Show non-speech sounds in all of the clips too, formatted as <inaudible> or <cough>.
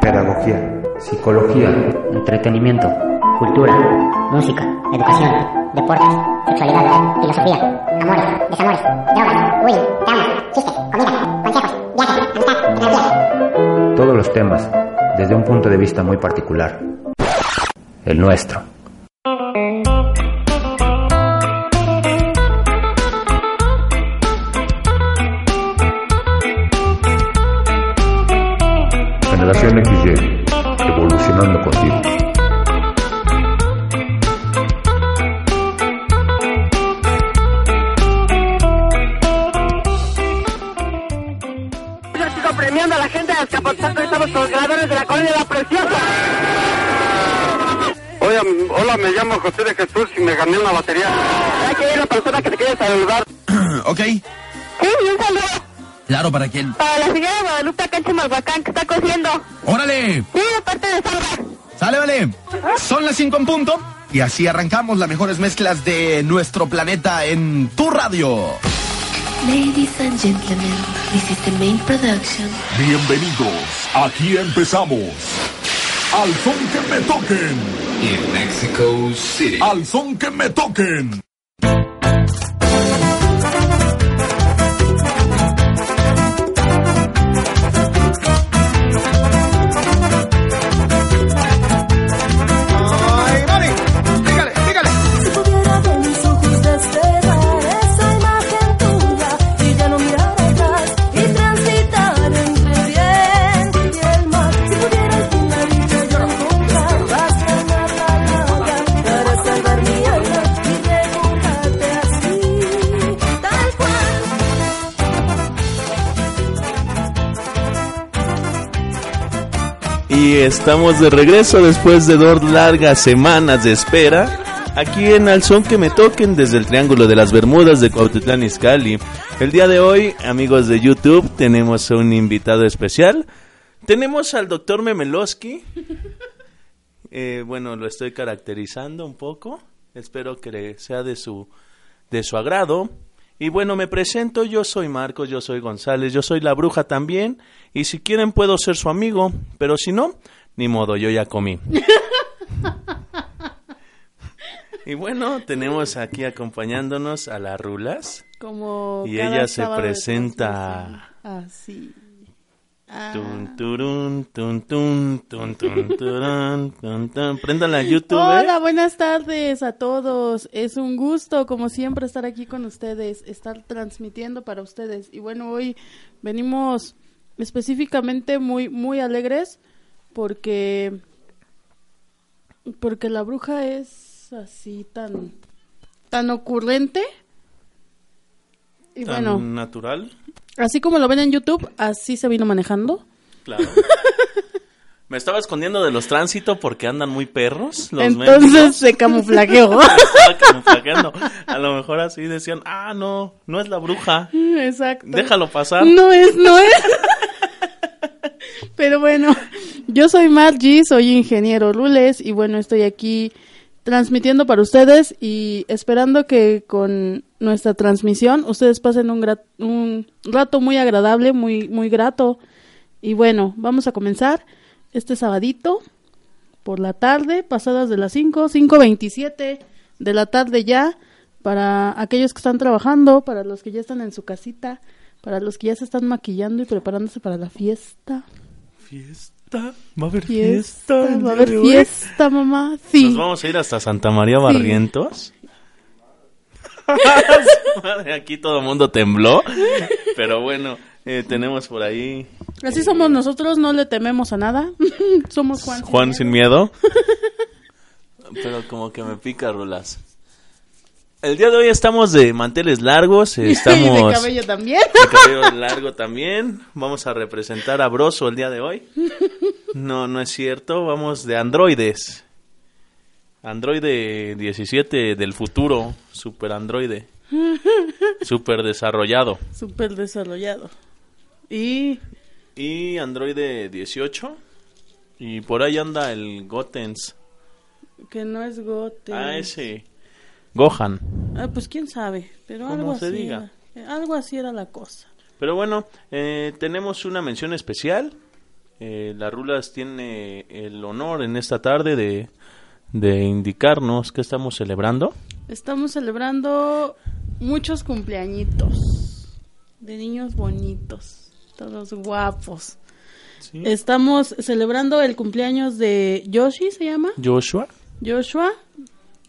Pedagogía, psicología, entretenimiento, cultura, música, educación, deportes, sexualidad, filosofía, amores, desamores, drogas, bullying, traumas, chistes, comida, consejos, viajes, amistad, energía. todos los temas desde un punto de vista muy particular, el nuestro. Quién? para la señora Guadalupe acá en Chimalhuacán que está cosiendo. ¡Órale! Sí, de parte de Sandra. ¡Sale, vale! Son las 5 en punto. Y así arrancamos las mejores mezclas de nuestro planeta en tu radio. Ladies and gentlemen, this is the main production. Bienvenidos, aquí empezamos. Al son que me toquen, in Mexico City. al son que me toquen. Estamos de regreso después de dos largas semanas de espera. Aquí en Al Son que me toquen desde el Triángulo de las Bermudas de Cuautitlán Izcalli. El día de hoy, amigos de YouTube, tenemos un invitado especial. Tenemos al doctor Memelowski. Eh, bueno, lo estoy caracterizando un poco. Espero que sea de su, de su agrado. Y bueno, me presento, yo soy Marcos, yo soy González, yo soy la bruja también. Y si quieren puedo ser su amigo, pero si no, ni modo, yo ya comí. <laughs> y bueno, tenemos aquí acompañándonos a las Rulas. Como Y ella se presenta. Así. Prendan la YouTube. Hola, ¿eh? buenas tardes a todos. Es un gusto, como siempre, estar aquí con ustedes, estar transmitiendo para ustedes. Y bueno, hoy venimos específicamente muy, muy alegres porque, porque la bruja es así tan, tan ocurrente. Y Tan bueno, natural. Así como lo ven en YouTube, así se vino manejando. Claro. <laughs> Me estaba escondiendo de los tránsitos porque andan muy perros. Los Entonces se camuflajeó. <laughs> Estaba camuflajeando. A lo mejor así decían, ah, no, no es la bruja. Exacto. Déjalo pasar. No es, no es. Pero bueno, yo soy Margie, soy ingeniero Rules y bueno, estoy aquí transmitiendo para ustedes y esperando que con nuestra transmisión ustedes pasen un, gra- un rato muy agradable, muy, muy grato. Y bueno, vamos a comenzar este sabadito por la tarde, pasadas de las 5, 5.27 de la tarde ya, para aquellos que están trabajando, para los que ya están en su casita, para los que ya se están maquillando y preparándose para la fiesta. Fiesta. Va a haber Fiesta, va a haber fiesta, mamá. Sí. Nos vamos a ir hasta Santa María Barrientos. <laughs> Madre, Aquí todo el mundo tembló. Pero bueno, eh, tenemos por ahí Así somos nosotros, no le tememos a nada. <laughs> somos Juan. Juan sin miedo. <laughs> Pero como que me pica, Rulas. El día de hoy estamos de manteles largos, Y estamos de cabello también. de cabello largo también. Vamos a representar a Broso el día de hoy. No, no es cierto, vamos de androides. Androide 17 del futuro, super androide, <laughs> super desarrollado. Súper desarrollado. Y Y androide 18 y por ahí anda el Gotens. que no es gote. Ah, ese. Gohan. Ah, pues quién sabe, pero algo se así. diga. era. Algo así era la cosa. Pero bueno, eh, tenemos una mención especial. Eh, la Rulas tiene el honor en esta tarde de, de indicarnos que estamos celebrando. Estamos celebrando muchos cumpleañitos de niños bonitos, todos guapos. Sí. Estamos celebrando el cumpleaños de Yoshi, se llama. Joshua. Joshua,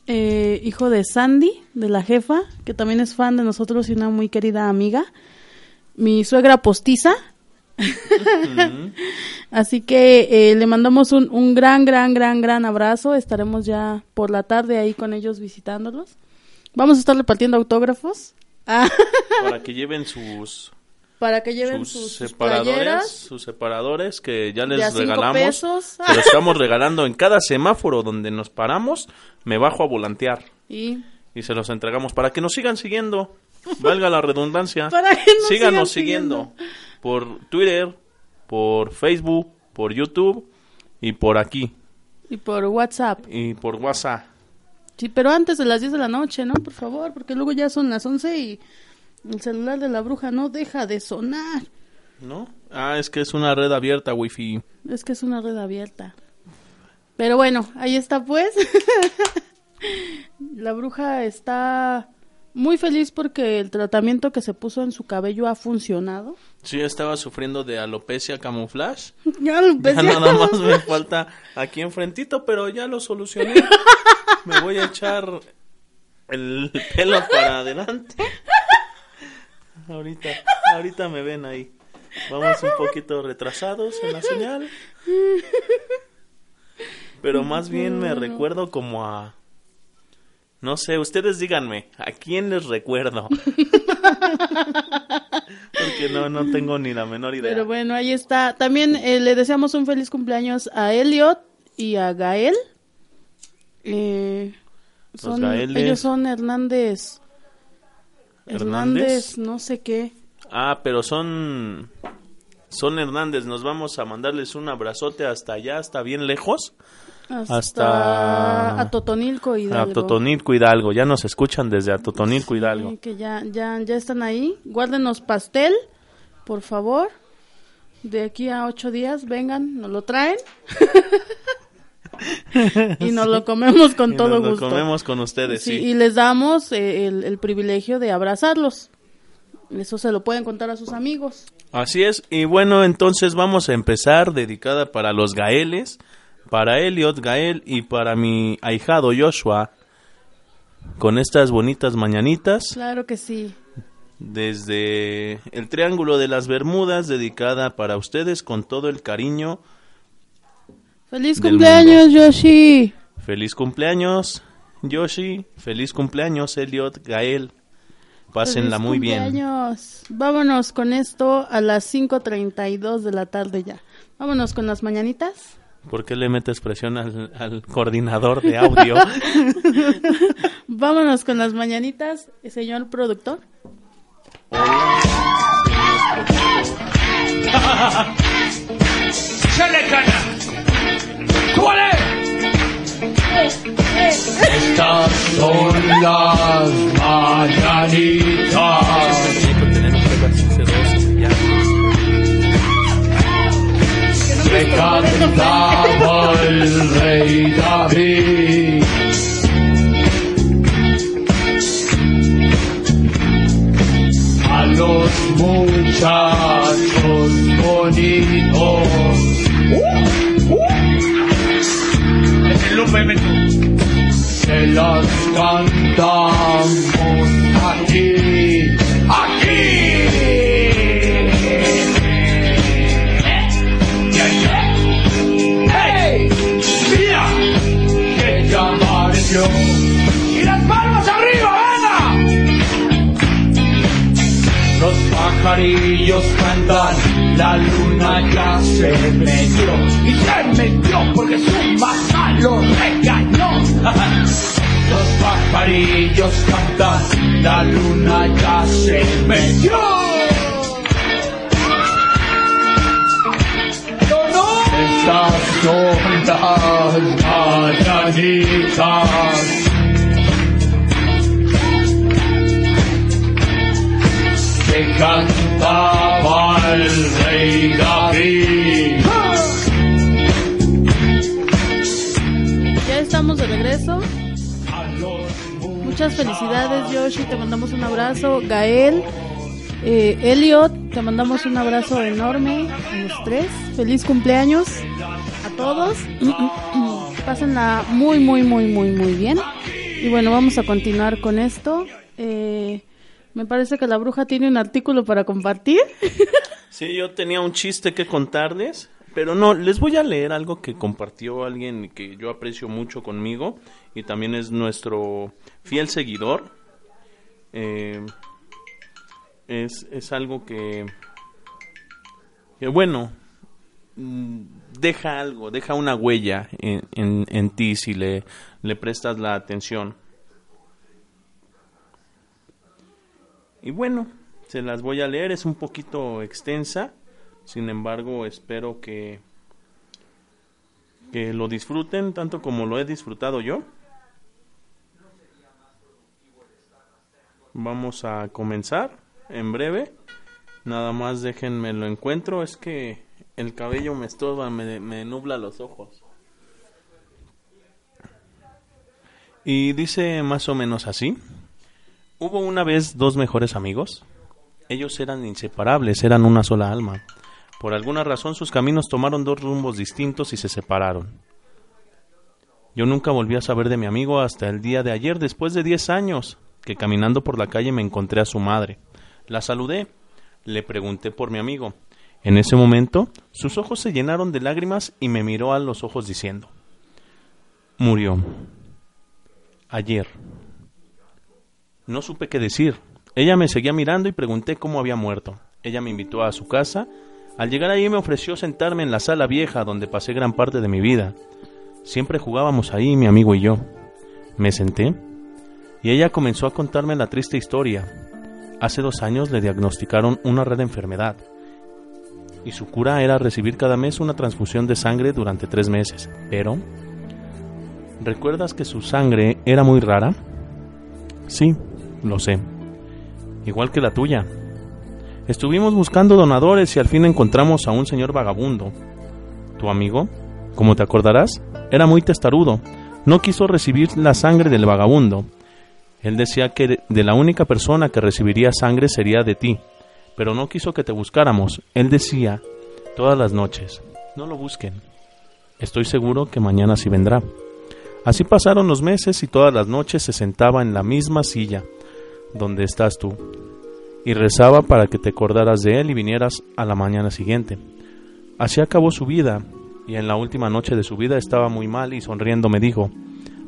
eh, hijo de Sandy, de la jefa, que también es fan de nosotros y una muy querida amiga. Mi suegra postiza. <laughs> Así que eh, le mandamos un, un gran, gran, gran, gran abrazo. Estaremos ya por la tarde ahí con ellos visitándolos. Vamos a estar repartiendo autógrafos. Ah, <laughs> Para que lleven sus, para que lleven sus separadores, playeras. sus separadores que ya les regalamos. pesos. Se los <laughs> estamos regalando en cada semáforo donde nos paramos. Me bajo a volantear Y y se los entregamos para que nos sigan siguiendo. Valga la redundancia. Síganos siguiendo por Twitter, por Facebook, por YouTube y por aquí y por WhatsApp. y por WhatsApp. Sí, pero antes de las 10 de la noche, ¿no? Por favor, porque luego ya son las 11 y el celular de la bruja no deja de sonar. ¿No? Ah, es que es una red abierta Wi-Fi. Es que es una red abierta. Pero bueno, ahí está pues. <laughs> la bruja está muy feliz porque el tratamiento que se puso en su cabello ha funcionado. Sí, estaba sufriendo de alopecia camuflaje. <laughs> Ya Ya nada más me falta aquí enfrentito, pero ya lo solucioné. Me voy a echar el pelo para adelante. Ahorita, ahorita me ven ahí. Vamos un poquito retrasados en la señal. Pero más bien me recuerdo como a... No sé, ustedes díganme, ¿a quién les recuerdo? <laughs> Porque no, no tengo ni la menor idea. Pero bueno, ahí está. También eh, le deseamos un feliz cumpleaños a Elliot y a Gael. Eh, son, Gaeles. ellos son Hernández. ¿Hernández? Hernández, no sé qué. Ah, pero son son Hernández, nos vamos a mandarles un abrazote hasta allá, hasta bien lejos, Hasta, Hasta- a Totonilco y a Totonilco Hidalgo, ya nos escuchan desde a Totonilco Hidalgo. que ya, ya, ya están ahí. Guárdenos pastel, por favor. De aquí a ocho días, vengan, nos lo traen. <laughs> y nos lo <laughs> comemos con Y todo nos lo gusto. comemos con ustedes, Sí, sí. Y les damos eh, el, el privilegio de abrazarlos. Eso se lo pueden contar a sus amigos. Así es, y bueno, entonces vamos a empezar dedicada para los Gaeles, para Elliot, Gael y para mi ahijado Joshua, con estas bonitas mañanitas. Claro que sí. desde el Triángulo de las Bermudas, dedicada para ustedes con todo el cariño. ¡Feliz cumpleaños, Yoshi! Feliz cumpleaños, Yoshi. Feliz cumpleaños, Elliot, Gael. Pásenla ¡Feliz muy bien. cumpleaños! Vámonos con esto a las 5.32 de la tarde ya. Vámonos con las mañanitas. ¿Por qué le metes presión al, al coordinador de audio? <laughs> Vámonos con las mañanitas, señor productor. <laughs> ¡Chale, cana! ¡Súbale! Estas son las mañanitas que cantaba el rey David. A los muchachos bonitos. El Lupe Se las cantamos la luna ya se metió y se metió porque su mamá lo regañó. Los pajarillos cantan, la luna ya se metió. Estas son las mañanitas. que cantar el rey. Ya estamos de regreso. Muchas felicidades, Yoshi. Te mandamos un abrazo. Gael, eh, Elliot, te mandamos un abrazo enorme a los tres. Feliz cumpleaños a todos. <clears throat> Pásenla muy, muy, muy, muy, muy bien. Y bueno, vamos a continuar con esto. Eh, me parece que la bruja tiene un artículo para compartir. <laughs> Sí, yo tenía un chiste que contarles, pero no, les voy a leer algo que compartió alguien que yo aprecio mucho conmigo y también es nuestro fiel seguidor. Eh, es, es algo que, bueno, mm, deja algo, deja una huella en, en, en ti si le, le prestas la atención. Y bueno, se las voy a leer, es un poquito extensa, sin embargo espero que, que lo disfruten tanto como lo he disfrutado yo. Vamos a comenzar en breve, nada más déjenme lo encuentro, es que el cabello me estorba, me, me nubla los ojos. Y dice más o menos así. Hubo una vez dos mejores amigos. Ellos eran inseparables, eran una sola alma. Por alguna razón sus caminos tomaron dos rumbos distintos y se separaron. Yo nunca volví a saber de mi amigo hasta el día de ayer, después de diez años, que caminando por la calle me encontré a su madre. La saludé, le pregunté por mi amigo. En ese momento, sus ojos se llenaron de lágrimas y me miró a los ojos diciendo, murió. Ayer. No supe qué decir. Ella me seguía mirando y pregunté cómo había muerto. Ella me invitó a su casa. Al llegar allí me ofreció sentarme en la sala vieja donde pasé gran parte de mi vida. Siempre jugábamos ahí mi amigo y yo. Me senté y ella comenzó a contarme la triste historia. Hace dos años le diagnosticaron una red enfermedad y su cura era recibir cada mes una transfusión de sangre durante tres meses. Pero, ¿recuerdas que su sangre era muy rara? Sí, lo sé. Igual que la tuya. Estuvimos buscando donadores y al fin encontramos a un señor vagabundo. Tu amigo, como te acordarás, era muy testarudo. No quiso recibir la sangre del vagabundo. Él decía que de la única persona que recibiría sangre sería de ti, pero no quiso que te buscáramos. Él decía todas las noches, no lo busquen. Estoy seguro que mañana sí vendrá. Así pasaron los meses y todas las noches se sentaba en la misma silla donde estás tú y rezaba para que te acordaras de él y vinieras a la mañana siguiente. Así acabó su vida y en la última noche de su vida estaba muy mal y sonriendo me dijo,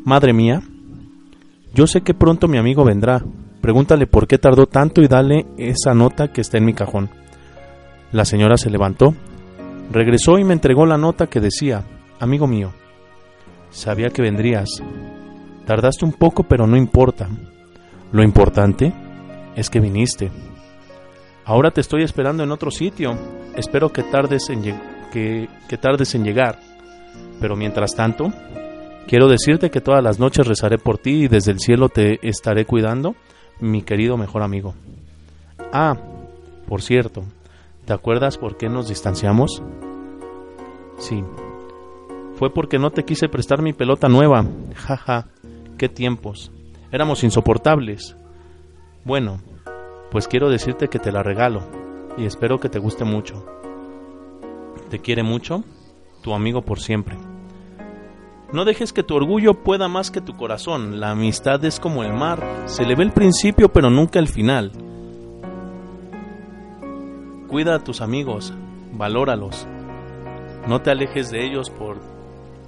Madre mía, yo sé que pronto mi amigo vendrá. Pregúntale por qué tardó tanto y dale esa nota que está en mi cajón. La señora se levantó, regresó y me entregó la nota que decía, Amigo mío, sabía que vendrías. Tardaste un poco, pero no importa. Lo importante es que viniste. Ahora te estoy esperando en otro sitio. Espero que tardes en, que, que tardes en llegar. Pero mientras tanto, quiero decirte que todas las noches rezaré por ti y desde el cielo te estaré cuidando, mi querido mejor amigo. Ah, por cierto, ¿te acuerdas por qué nos distanciamos? Sí, fue porque no te quise prestar mi pelota nueva. Jaja, ja, qué tiempos. Éramos insoportables. Bueno, pues quiero decirte que te la regalo y espero que te guste mucho. Te quiere mucho, tu amigo por siempre. No dejes que tu orgullo pueda más que tu corazón. La amistad es como el mar, se le ve el principio pero nunca el final. Cuida a tus amigos, valóralos. No te alejes de ellos por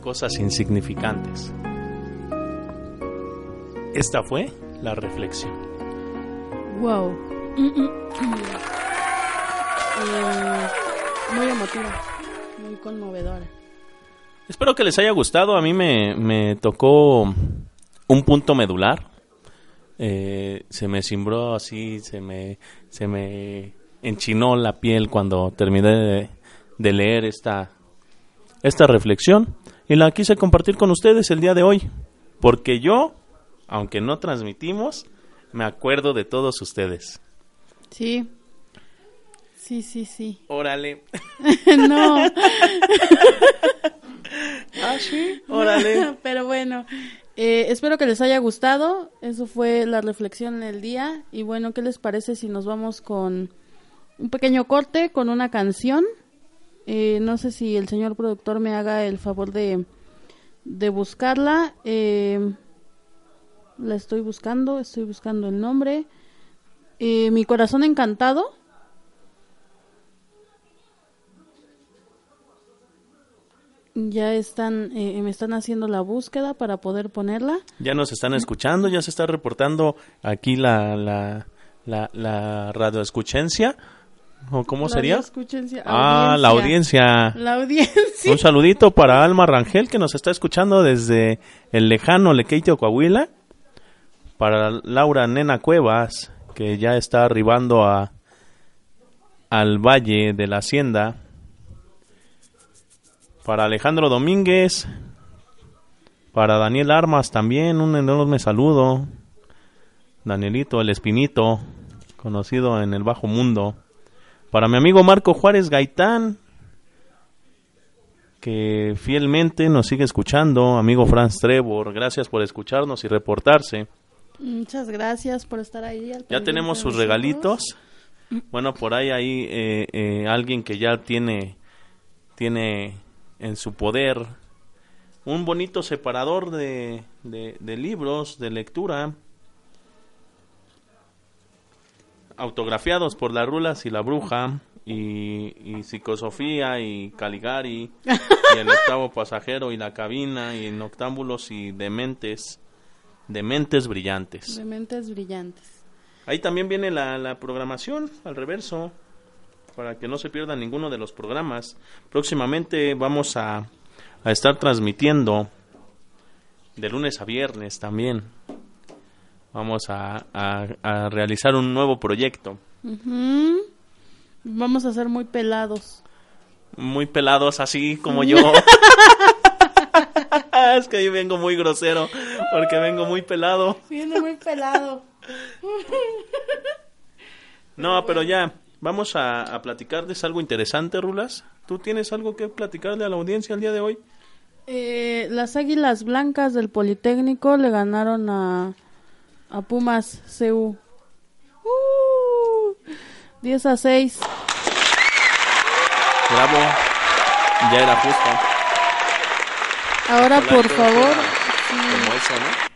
cosas insignificantes. Esta fue la reflexión. Wow. Eh, muy emotiva, muy conmovedora. Espero que les haya gustado. A mí me, me tocó un punto medular. Eh, se me cimbró así, se me, se me enchinó la piel cuando terminé de, de leer esta, esta reflexión y la quise compartir con ustedes el día de hoy, porque yo, aunque no transmitimos, me acuerdo de todos ustedes. Sí, Sí, sí, sí. <laughs> Órale. no. <laughs> ah, sí. Órale. <laughs> Pero bueno, eh, espero que les haya gustado. Eso fue la reflexión del día. Y bueno, ¿qué les parece si nos vamos con un pequeño corte, con una canción? Eh, no sé si el señor productor me haga el favor de, de buscarla. Eh, la estoy buscando, estoy buscando el nombre. Eh, Mi corazón encantado. Ya están, eh, me están haciendo la búsqueda para poder ponerla. Ya nos están escuchando, ya se está reportando aquí la, la, la, la radioescuchencia. ¿O cómo sería? Ah, la audiencia. La audiencia. Un saludito para Alma Rangel que nos está escuchando desde el lejano Lequeitio, Coahuila. Para Laura Nena Cuevas que ya está arribando a al Valle de la Hacienda. Para Alejandro Domínguez. Para Daniel Armas también un enorme saludo. Danielito el Espinito, conocido en el bajo mundo. Para mi amigo Marco Juárez Gaitán, que fielmente nos sigue escuchando. Amigo Franz Trevor, gracias por escucharnos y reportarse. Muchas gracias por estar ahí. al Ya tenemos sus regalitos. Bueno, por ahí hay eh, eh, alguien que ya tiene, tiene en su poder un bonito separador de, de, de libros de lectura autografiados por las rulas y la bruja y, y psicosofía y Caligari y el <laughs> octavo pasajero y la cabina y noctámbulos y dementes dementes brillantes De mentes brillantes. Ahí también viene la, la programación al reverso, para que no se pierdan ninguno de los programas. Próximamente vamos a, a estar transmitiendo de lunes a viernes también. Vamos a, a- a realizar un nuevo proyecto. Ujú. Vamos a ser muy pelados. Muy pelados así como yo. <laughs> <laughs> es que yo vengo muy grosero, porque vengo muy pelado. Viene muy pelado. No, pero ya, vamos a, a platicarles algo interesante, Rulas. ¿Tú tienes algo que platicarle a la audiencia el día de hoy? Eh, las Águilas Blancas del Politécnico le ganaron a, a Pumas CU. Uh, 10 a 6. Bravo, ya era justo. Ahora, por favor,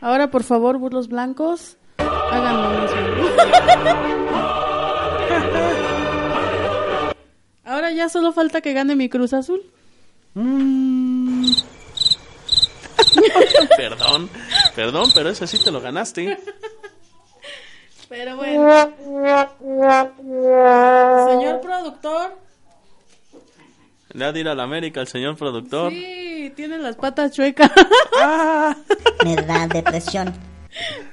ahora por favor, burlos blancos, hagan lo mismo. <laughs> Ahora ya solo falta que gane mi Cruz Azul. <laughs> perdón, perdón, pero ese sí te lo ganaste. Pero bueno. Señor productor. Le ha de ir a la América el señor productor. Sí, tiene las patas chuecas. <laughs> Me da depresión.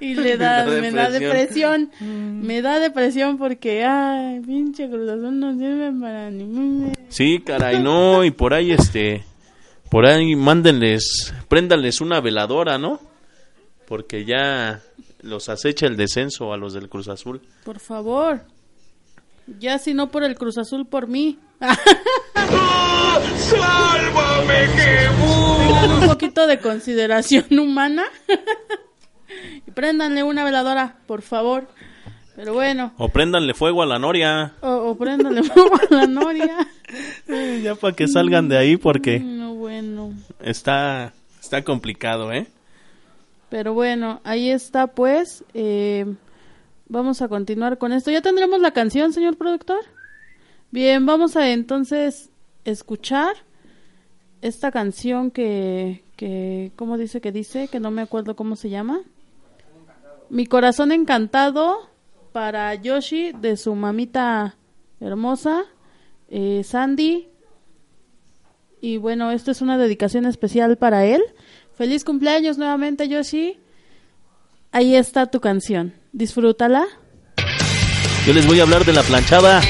Y le da, Me da me da depresión. depresión. Me da depresión porque, ay, pinche Cruz Azul no sirve para ningún... Sí, caray, no, y por ahí este, por ahí mándenles, préndanles una veladora, ¿no? Porque ya los acecha el descenso a los del Cruz Azul. Por favor. Ya si no por el Cruz Azul, por mí. ¡Sálvame, Tengan un poquito de consideración humana. y préndanle una veladora, por favor. Pero bueno. O préndanle fuego a la noria, O, o préndanle fuego a la noria. eh, ya para que salgan de ahí porque No, bueno. está, está complicado, ¿eh? Pero bueno, ahí está pues. eh, vamos a continuar con esto. ¿Ya tendremos la canción, señor productor? Bien, vamos a entonces escuchar esta canción que, que, ¿cómo dice que dice? Que no me acuerdo cómo se llama. Mi corazón encantado para Yoshi de su mamita hermosa, eh, Sandy. Y bueno, esto es una dedicación especial para él. Feliz cumpleaños nuevamente, Yoshi. Ahí está tu canción. Disfrútala. Yo les voy a hablar de la planchada.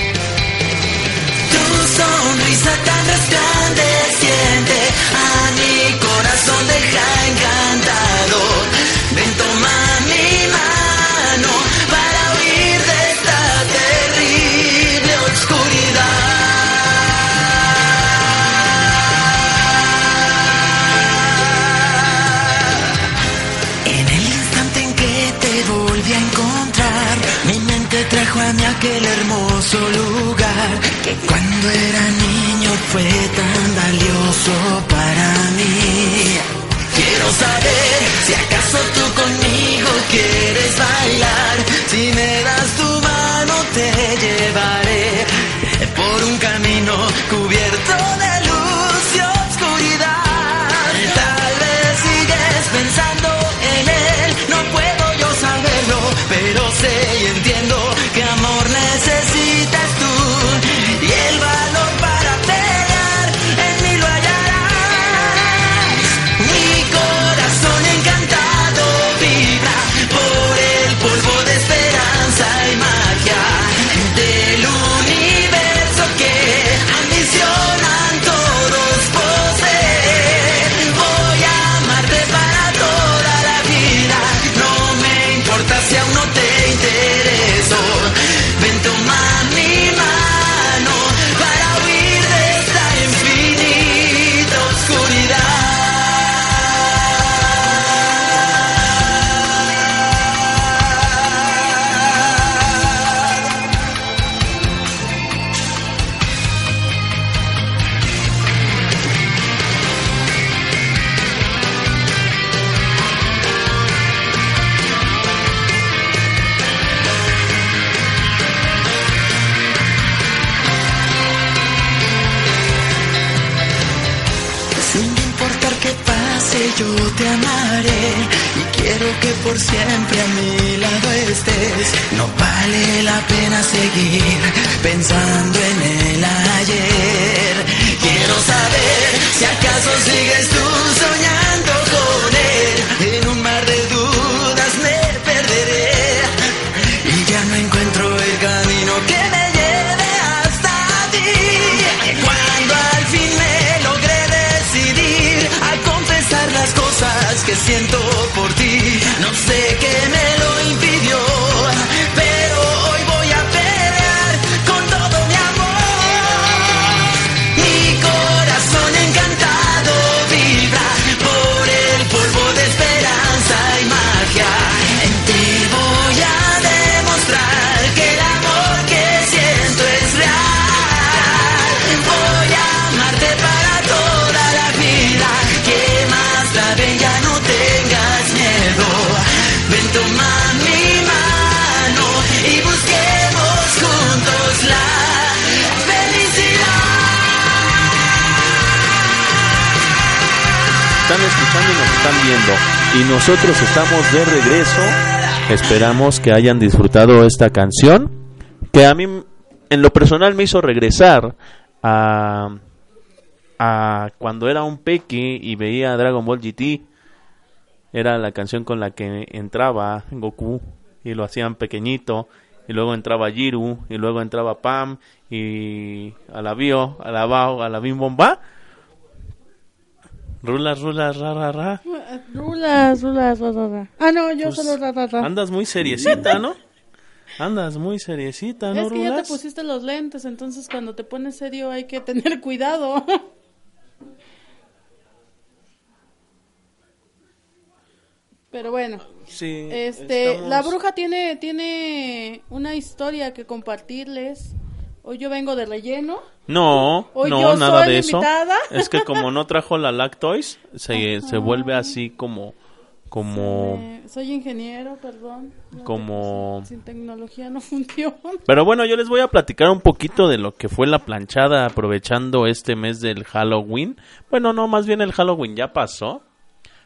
Hermoso lugar que cuando era niño fue tan valioso para mí. Quiero saber si acaso tú conmigo quieres bailar. Si me das tu mano te llevaré por un camino cubierto de Y nosotros estamos de regreso. Esperamos que hayan disfrutado esta canción. Que a mí, en lo personal, me hizo regresar a, a cuando era un peque y veía Dragon Ball GT. Era la canción con la que entraba Goku y lo hacían pequeñito. Y luego entraba Jiru y luego entraba Pam y a la Bio, a la Bao, a la Bim Bomba. Rulas, rulas, ra, ra, ra. Rulas, rulas, ra, ra, ra. Ah, no, yo Pues, solo ra, ra, ra. Andas muy seriecita, ¿no? Andas muy seriecita, ¿no, es que ya te Rulas? pusiste los lentes, entonces cuando te pones serio hay que tener <laughs> cuidado. Pero bueno, Sí, este, estamos- la bruja tiene tiene una historia que compartirles. Hoy yo vengo de relleno. No, Hoy no, yo nada soy de eso. invitada. Es que como no <laughs> trajo la Lactoys, se, se vuelve así como, como, soy ingeniero, perdón. No, como... Sin tecnología no <laughs> funciona. Pero bueno, yo les voy a platicar un poquito de lo que fue la planchada aprovechando este mes del Halloween. Bueno, no, más bien el Halloween ya pasó,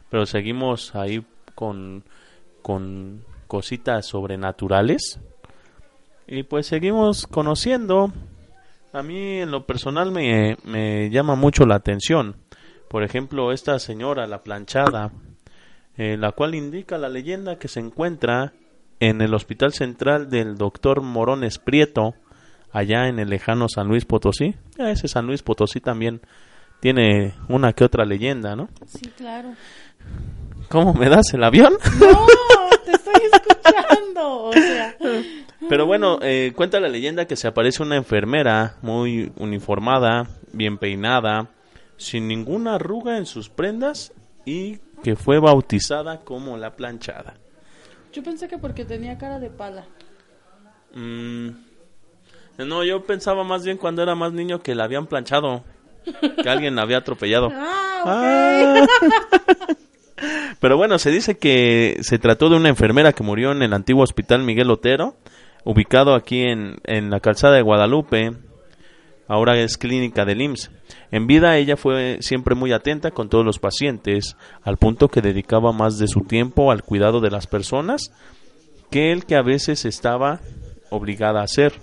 pero seguimos ahí con, con cositas sobrenaturales. Y pues seguimos conociendo. A mí en lo personal me, me llama mucho la atención. Por ejemplo, esta señora, la planchada, eh, la cual indica la leyenda que se encuentra en el Hospital Central del Doctor Morones Prieto, allá en el lejano San Luis Potosí. Ya ese San Luis Potosí también tiene una que otra leyenda, ¿no? Sí, claro. ¿Cómo me das el avión? No, te estoy escuchando. O sea, Pero bueno, eh, cuenta la leyenda que se aparece una enfermera muy uniformada, bien peinada, sin ninguna arruga en sus prendas y que fue bautizada como la planchada. yo pensé que porque tenía cara de pala. Mm, no, yo pensaba más bien cuando era más niño que la habían planchado. Que alguien la había atropellado. <laughs> Ah, <laughs> Pero bueno, se dice que se trató de una enfermera que murió en el antiguo hospital Miguel Otero, ubicado aquí en, en la calzada de Guadalupe. Ahora es clínica del IMSS. En vida ella fue siempre muy atenta con todos los pacientes, al punto que dedicaba más de su tiempo al cuidado de las personas que el que a veces estaba obligada a hacer.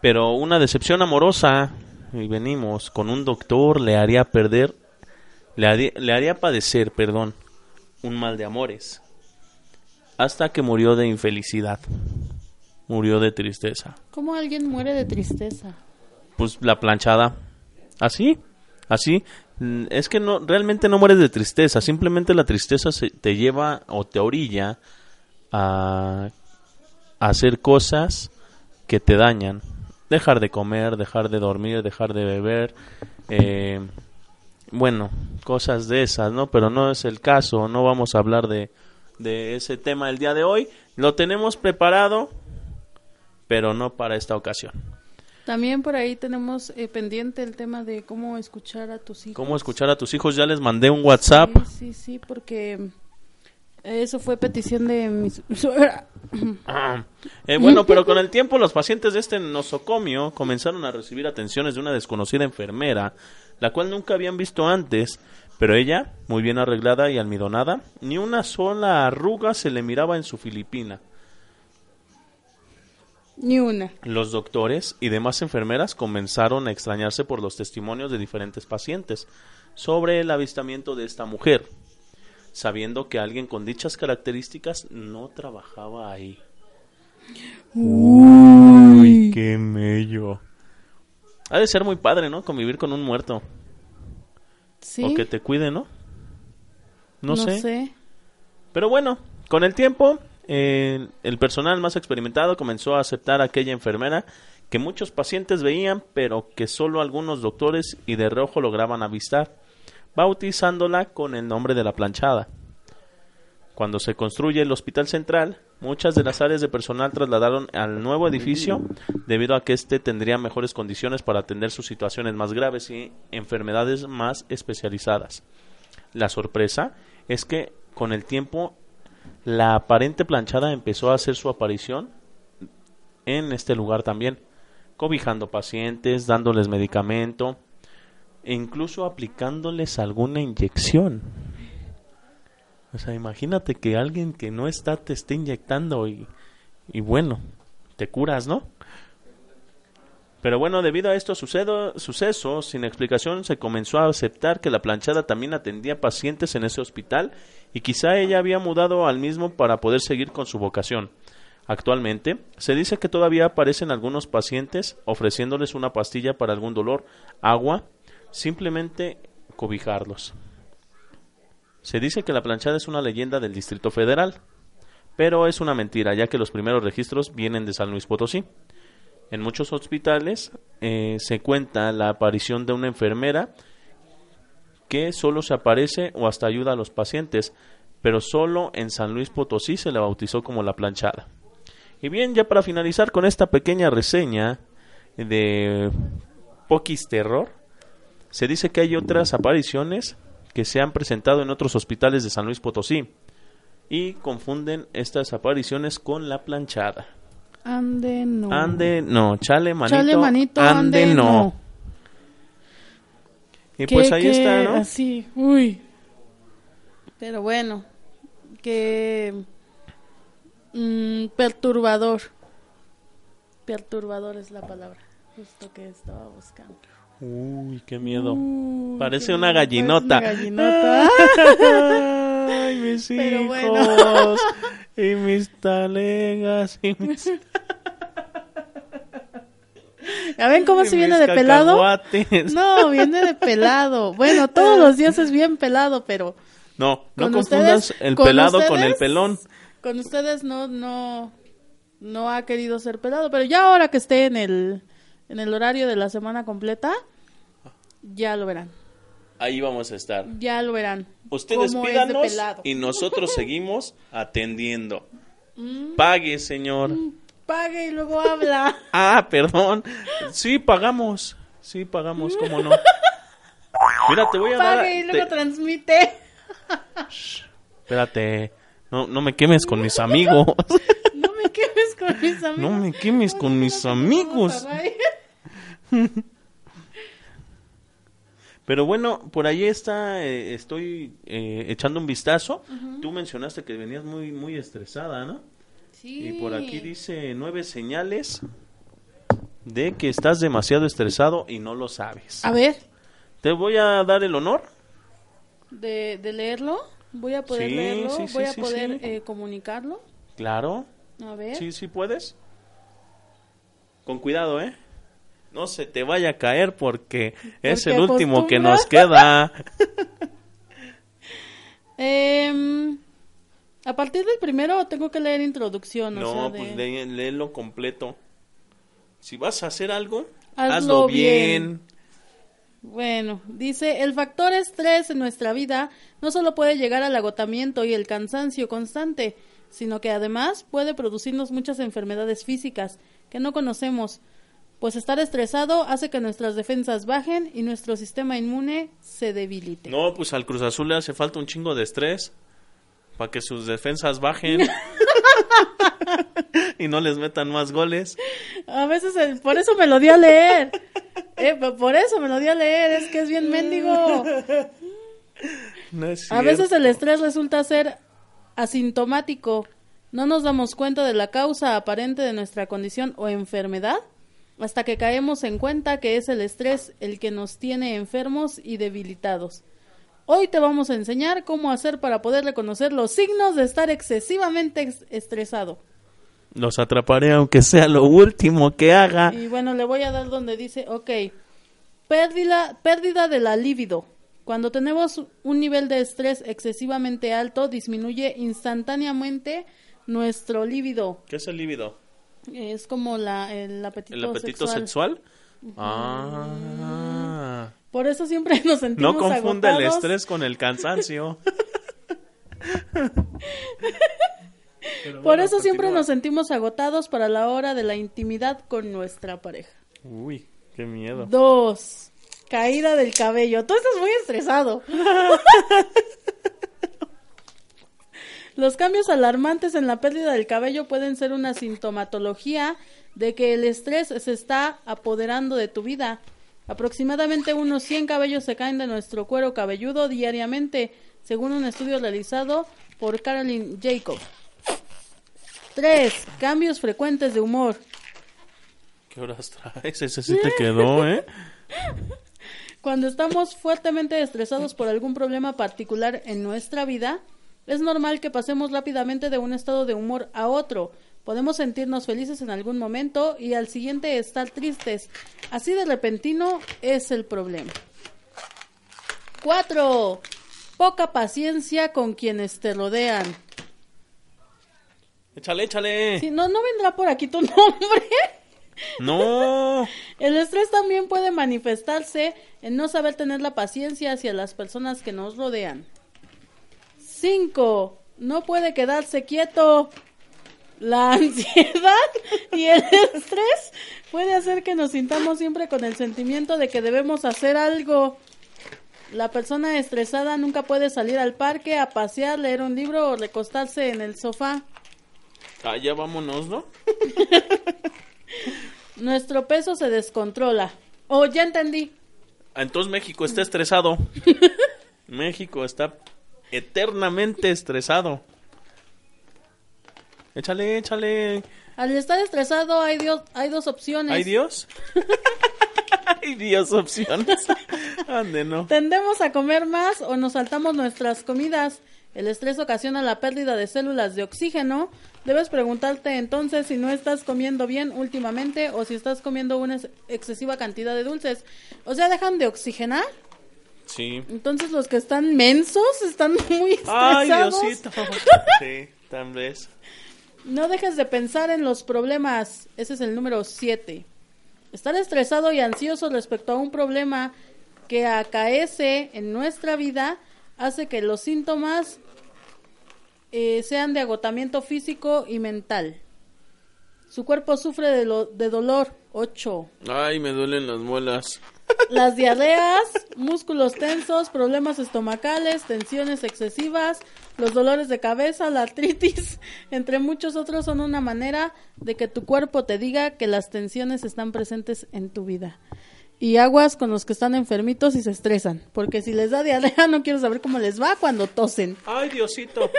Pero una decepción amorosa, y venimos, con un doctor le haría perder, le haría, le haría padecer, perdón, un mal de amores, hasta que murió de infelicidad, murió de tristeza. ¿Cómo alguien muere de tristeza? Pues la planchada, así, así, Mm, es que no, realmente no mueres de tristeza, simplemente la tristeza se, te lleva o te orilla a, a hacer cosas que te dañan. Dejar de comer, dejar de dormir, dejar de beber, eh, bueno, cosas de esas, ¿no? Pero no es el caso, no vamos a hablar de, de ese tema el día de hoy. Lo tenemos preparado, pero no para esta ocasión. También por ahí tenemos eh, pendiente el tema de cómo escuchar a tus hijos. ¿Cómo escuchar a tus hijos? Ya les mandé un WhatsApp. Sí, sí, sí, porque eso fue petición de mi su- <laughs> suegra. Eh, bueno, pero con el tiempo los pacientes de este nosocomio comenzaron a recibir atenciones de una desconocida enfermera, la cual nunca habían visto antes, pero ella, muy bien arreglada y almidonada, ni una sola arruga se le miraba en su filipina. Ni una. Los doctores y demás enfermeras comenzaron a extrañarse por los testimonios de diferentes pacientes sobre el avistamiento de esta mujer, sabiendo que alguien con dichas características no trabajaba ahí. Uy, qué mello. Ha de ser muy padre, ¿no? Convivir con un muerto. Sí. O que te cuide, ¿no? No, No sé. sé. Pero bueno, con el tiempo, eh, el personal más experimentado comenzó a aceptar a aquella enfermera que muchos pacientes veían, pero que solo algunos doctores y de reojo lograban avistar, bautizándola con el nombre de la planchada. Cuando se construye el Hospital Central, muchas de las áreas de personal trasladaron al nuevo edificio debido a que éste tendría mejores condiciones para atender sus situaciones más graves y enfermedades más especializadas. La sorpresa es que con el tiempo la aparente planchada empezó a hacer su aparición en este lugar también, cobijando pacientes, dándoles medicamento e incluso aplicándoles alguna inyección. O sea, imagínate que alguien que no está te esté inyectando y, y bueno, te curas, ¿no? Pero bueno, debido a estos sucedo- sucesos, sin explicación, se comenzó a aceptar que la planchada también atendía pacientes en ese hospital y quizá ella había mudado al mismo para poder seguir con su vocación. Actualmente, se dice que todavía aparecen algunos pacientes ofreciéndoles una pastilla para algún dolor, agua, simplemente cobijarlos. Se dice que la planchada es una leyenda del Distrito Federal, pero es una mentira, ya que los primeros registros vienen de San Luis Potosí. En muchos hospitales eh, se cuenta la aparición de una enfermera que solo se aparece o hasta ayuda a los pacientes, pero solo en San Luis Potosí se la bautizó como la planchada. Y bien, ya para finalizar con esta pequeña reseña de Pokis Terror, se dice que hay otras apariciones que se han presentado en otros hospitales de San Luis Potosí y confunden estas apariciones con la planchada. Ande no. Ande, no, chale, manito. Chale, manito, ande, ande, no. no. Y Que- pues ahí que está, ¿no? Así, uy. Pero bueno, que mm, perturbador. Perturbador es la palabra, justo que estaba buscando. Uy, qué miedo. Uy, Parece qué una parece una gallinota. <laughs> Ay, mis Pero hijos. bueno. y mis talegas. Y mis... ¿Ya ven cómo <laughs> se viene de pelado? No, viene de pelado. Bueno, todos los días es bien pelado, pero No, no Con confundas ustedes- el con pelado con el pelón. con ustedes no, no, no ha querido ser pelado, pero ya ahora que esté en el, en el horario de la semana completa, ya lo verán, Ahí vamos a estar. ya lo verán. Ustedes pídanos y nosotros seguimos atendiendo. Pague, señor. Pague y luego habla. <laughs> Ah, perdón. Sí, pagamos. Sí, pagamos, cómo no. Mira, te voy a dar... Pague y luego te- transmite. <laughs> Espérate. No, no me quemes con mis amigos. <laughs> No me quemes con mis amigos. No me quemes con mis amigos. Pero bueno, por ahí está, eh, estoy eh, echando un vistazo. Tú mencionaste que venías muy, muy estresada, ¿no? Sí. Y por aquí dice nueve señales de que estás demasiado estresado y no lo sabes. A ver, Te voy a dar el honor. de, de leerlo. Voy a poder Sí, leerlo. sí, sí, voy a poder eh, comunicarlo. Claro. A ver. Sí, sí puedes. Con cuidado, ¿eh? No se te vaya a caer porque es el último que nos queda. <laughs> Em, a partir del primero tengo que leer introducción. o No, sea, de- pues lee- léelo completo. Si vas a hacer algo, Hazlo hazlo, bien. bien. Bueno, dice, el factor estrés en nuestra vida no solo puede llegar al agotamiento y el cansancio constante, sino que además puede producirnos muchas enfermedades físicas que no conocemos, pues estar estresado hace que nuestras defensas bajen y nuestro sistema inmune se debilite. No, pues al Cruz Azul le hace falta un chingo de estrés para que sus defensas bajen <laughs> y no les metan más goles. A veces, el- por eso me lo di a leer. Eh, por eso me lo di a leer, es que es bien mendigo. No es A veces el estrés resulta ser asintomático. No nos damos cuenta de la causa aparente de nuestra condición o enfermedad hasta que caemos en cuenta que es el estrés el que nos tiene enfermos y debilitados. Hoy te vamos a enseñar cómo hacer para poder reconocer los signos de estar excesivamente ex- estresado. Los atraparé aunque sea lo último que haga. Y bueno, le voy a dar donde dice, ok, pérdida, pérdida de la libido. Cuando tenemos un nivel de estrés excesivamente alto, disminuye instantáneamente nuestro líbido. ¿Qué es el líbido? Es como la, el apetito, ¿El apetito sexual. sexual? Ah. Por eso siempre <laughs> nos sentimos No confunda el estrés con el cansancio. <laughs> Por eso siempre nos sentimos agotados para la hora de la intimidad con nuestra pareja. Uy, qué miedo. Dos, caída del cabello. Tú estás muy estresado. <laughs> Los cambios alarmantes en la pérdida del cabello pueden ser una sintomatología de que el estrés se está apoderando de tu vida. Aproximadamente unos 100 cabellos se caen de nuestro cuero cabelludo diariamente, según un estudio realizado por Caroline Jacob. 3. Cambios frecuentes de humor. ¿Qué horas traes? Ese sí te quedó, ¿eh? <laughs> Cuando estamos fuertemente estresados por algún problema particular en nuestra vida, es normal que pasemos rápidamente de un estado de humor a otro. Podemos sentirnos felices en algún momento y al siguiente estar tristes. Así de repentino es el problema. 4. Poca paciencia con quienes te rodean. Échale, échale. Si no, no vendrá por aquí tu <laughs> nombre. No. <laughs> El estrés también puede manifestarse en no saber tener la paciencia hacia las personas que nos rodean. 5. No puede quedarse quieto. La <laughs> ansiedad y el estrés puede hacer que nos sintamos siempre con el sentimiento de que debemos hacer algo. La persona estresada nunca puede salir al parque a pasear, leer un libro o recostarse en el sofá. Ah, ya vámonos, ¿no? <laughs> Nuestro peso se descontrola. Oh, ya entendí. Ah, Entonces México está estresado. <laughs> México está eternamente estresado. Échale, échale. Al estar estresado hay, dios- hay dos opciones. ¿Hay Dios? <laughs> Hay Dios opciones. Ande, no. Tendemos a comer más o nos saltamos nuestras comidas. El estrés ocasiona la pérdida de células de oxígeno. Debes preguntarte entonces si no estás comiendo bien últimamente o si estás comiendo una ex- excesiva cantidad de dulces. O sea, dejan de oxigenar. Sí. Entonces los que están mensos están <laughs> muy Ay, estresados. Diosito. <laughs> Sí, tal vez. No dejes de pensar en los problemas. Ese es el número 7. Estar estresado y ansioso respecto a un problema que acaece en nuestra vida hace que los síntomas eh, sean de agotamiento físico y mental. Su cuerpo sufre de, lo- de dolor. 8. Ay, me duelen las muelas. <laughs> Las diarreas, músculos tensos, problemas estomacales, tensiones excesivas, los dolores de cabeza, la artritis, <laughs> entre muchos otros son una manera de que tu cuerpo te diga que las tensiones están presentes en tu vida. Y aguas con los que están enfermitos y se estresan, porque si les da diarrea <laughs> no quiero saber cómo les va cuando tosen. Ay, Diosito.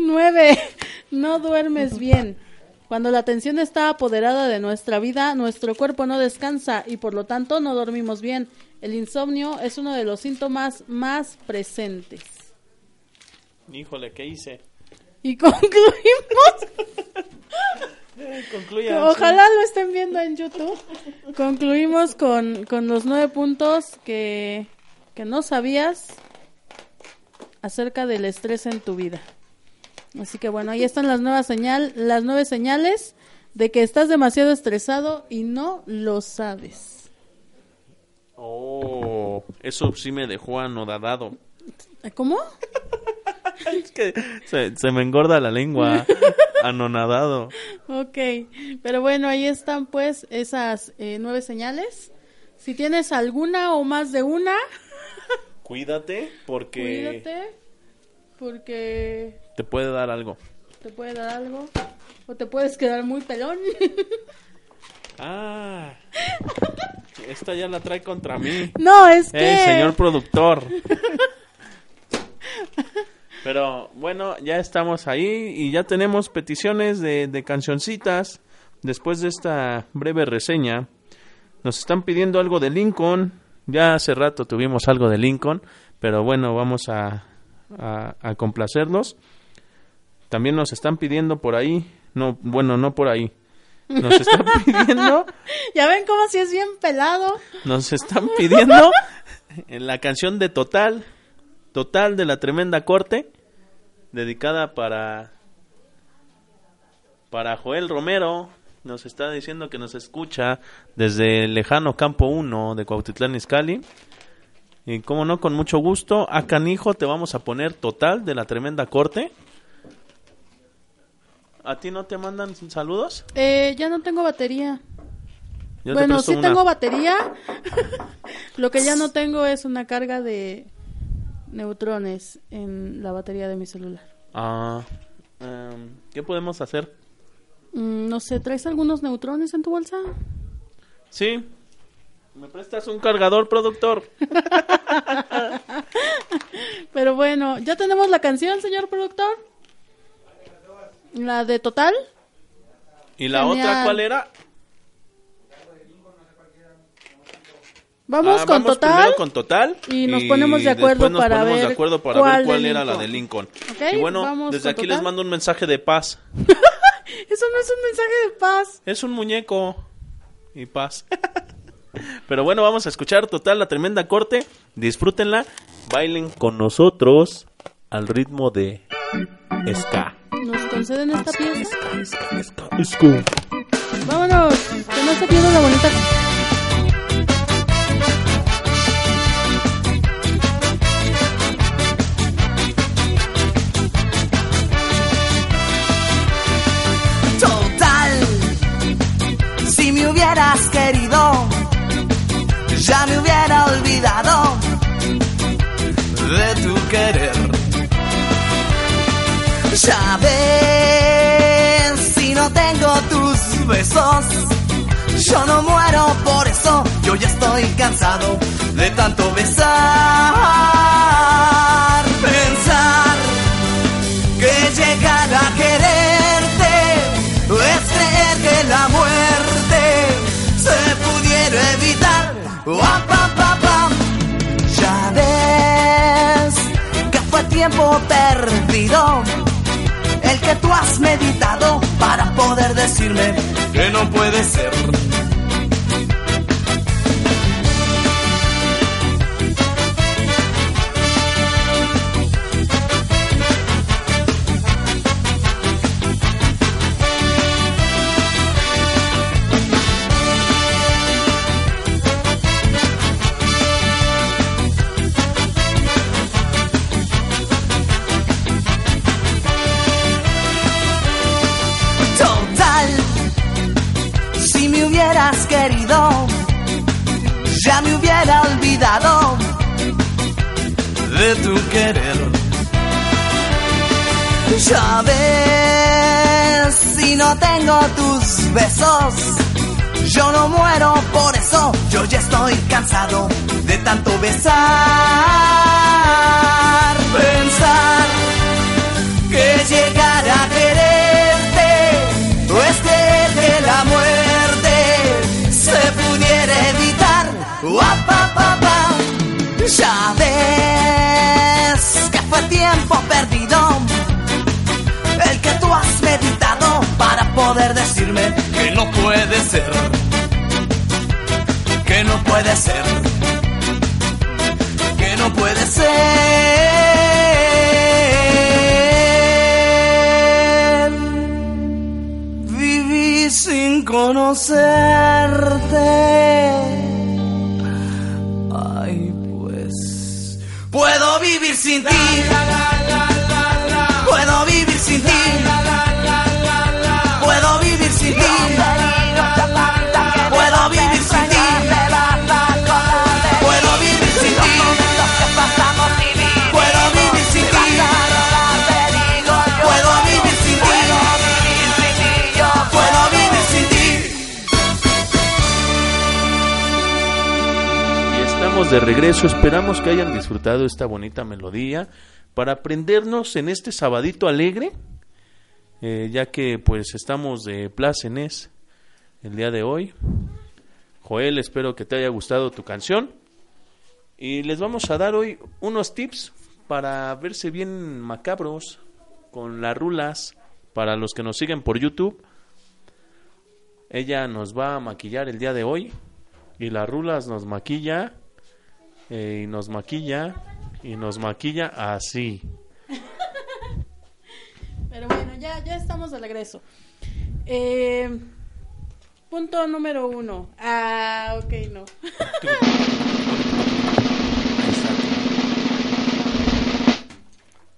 Nueve, no duermes bien. Cuando la tensión está apoderada de nuestra vida, nuestro cuerpo no descansa y por lo tanto no dormimos bien. El insomnio es uno de los síntomas más presentes. Híjole, ¿qué hice? Y concluimos, ojalá lo estén viendo en YouTube, concluimos con, con los nueve puntos que, que no sabías acerca del estrés en tu vida. Así que bueno, ahí están las nuevas señal, las nueve señales de que estás demasiado estresado y no lo sabes. Oh, eso sí me dejó anodadado. ¿Cómo? <laughs> Es que se, se me engorda la lengua. <laughs> Anonadado. Ok, pero bueno, ahí están pues esas eh, nueve señales. Si tienes alguna o más de una, Cuídate porque cuídate, porque te puede dar algo. te puede dar algo o te puedes quedar muy pelón. <laughs> Ah. Esta ya la trae contra mí. No, es que- señor productor. <laughs> Pero bueno, ya estamos ahí y ya tenemos peticiones de, de cancioncitas. Después de esta breve reseña, nos están pidiendo algo de Lincoln. Ya hace rato tuvimos algo de Lincoln, pero bueno, vamos a, a, a complacerlos. También nos están pidiendo por ahí, no, bueno, no por ahí. Nos <laughs> están pidiendo ya ven cómo si es bien pelado. nos están pidiendo en la canción de Total, Total de la Tremenda Corte, dedicada para para Joel Romero. Nos está diciendo que nos escucha desde el lejano Campo 1 de Cuautitlán Izcalli. Y como no, con mucho gusto, a Canijo te vamos a poner Total de la Tremenda Corte. ¿A ti no te mandan saludos? Eh, ya no tengo batería. Yo te bueno, presto sí una. tengo batería. <laughs> Lo que ya no tengo es una carga de neutrones en la batería de mi celular. Ah, em, ¿qué podemos hacer? Mm, no sé, ¿traes algunos neutrones en tu bolsa? Sí. ¿Me prestas un cargador, productor? <laughs> Pero bueno, ¿ya tenemos la canción, señor productor? ¿La de Total? ¿Y la Genial. otra cuál era? Vamos Ah, con vamos Total. con Total. y nos ponemos de acuerdo nos para ver de acuerdo para cuál ver cuál de era la de Lincoln. Y bueno, desde aquí Total. les mando un mensaje de paz. <laughs> Eso no es un mensaje de paz. Es un muñeco y paz. <laughs> Pero bueno, vamos a escuchar Total, la tremenda corte. Disfrútenla. Bailen con nosotros al ritmo de ska. ¿Nos conceden esta pieza? Ska. Vámonos, que no se pierda la bonita. Hubieras querido, ya me hubiera olvidado de tu querer. Ya ves, si no tengo tus besos, yo no muero por eso, yo ya estoy cansado de tanto besar. Ya ves que fue tiempo perdido el que tú has meditado para poder decirme que no puede ser. Tu querer. Ya ves, si no tengo tus besos, yo no muero por eso. Yo ya estoy cansado de tanto besar. Pensar que llegar a quererte o es que la muerte se pudiera evitar. Guapapapa. Ya ves que fue tiempo perdido de regreso, esperamos que hayan disfrutado esta bonita melodía para aprendernos en este sabadito alegre, eh, ya que pues estamos de plácenes el día de hoy. Joel, espero que te haya gustado tu canción. Y les vamos a dar hoy unos tips para verse bien macabros con las rulas para los que nos siguen por YouTube. Ella nos va a maquillar el día de hoy y las rulas nos maquilla eh, y nos maquilla y nos maquilla así. Pero bueno, ya, ya estamos de regreso. Eh, punto número uno. Ah, ok, no. <laughs>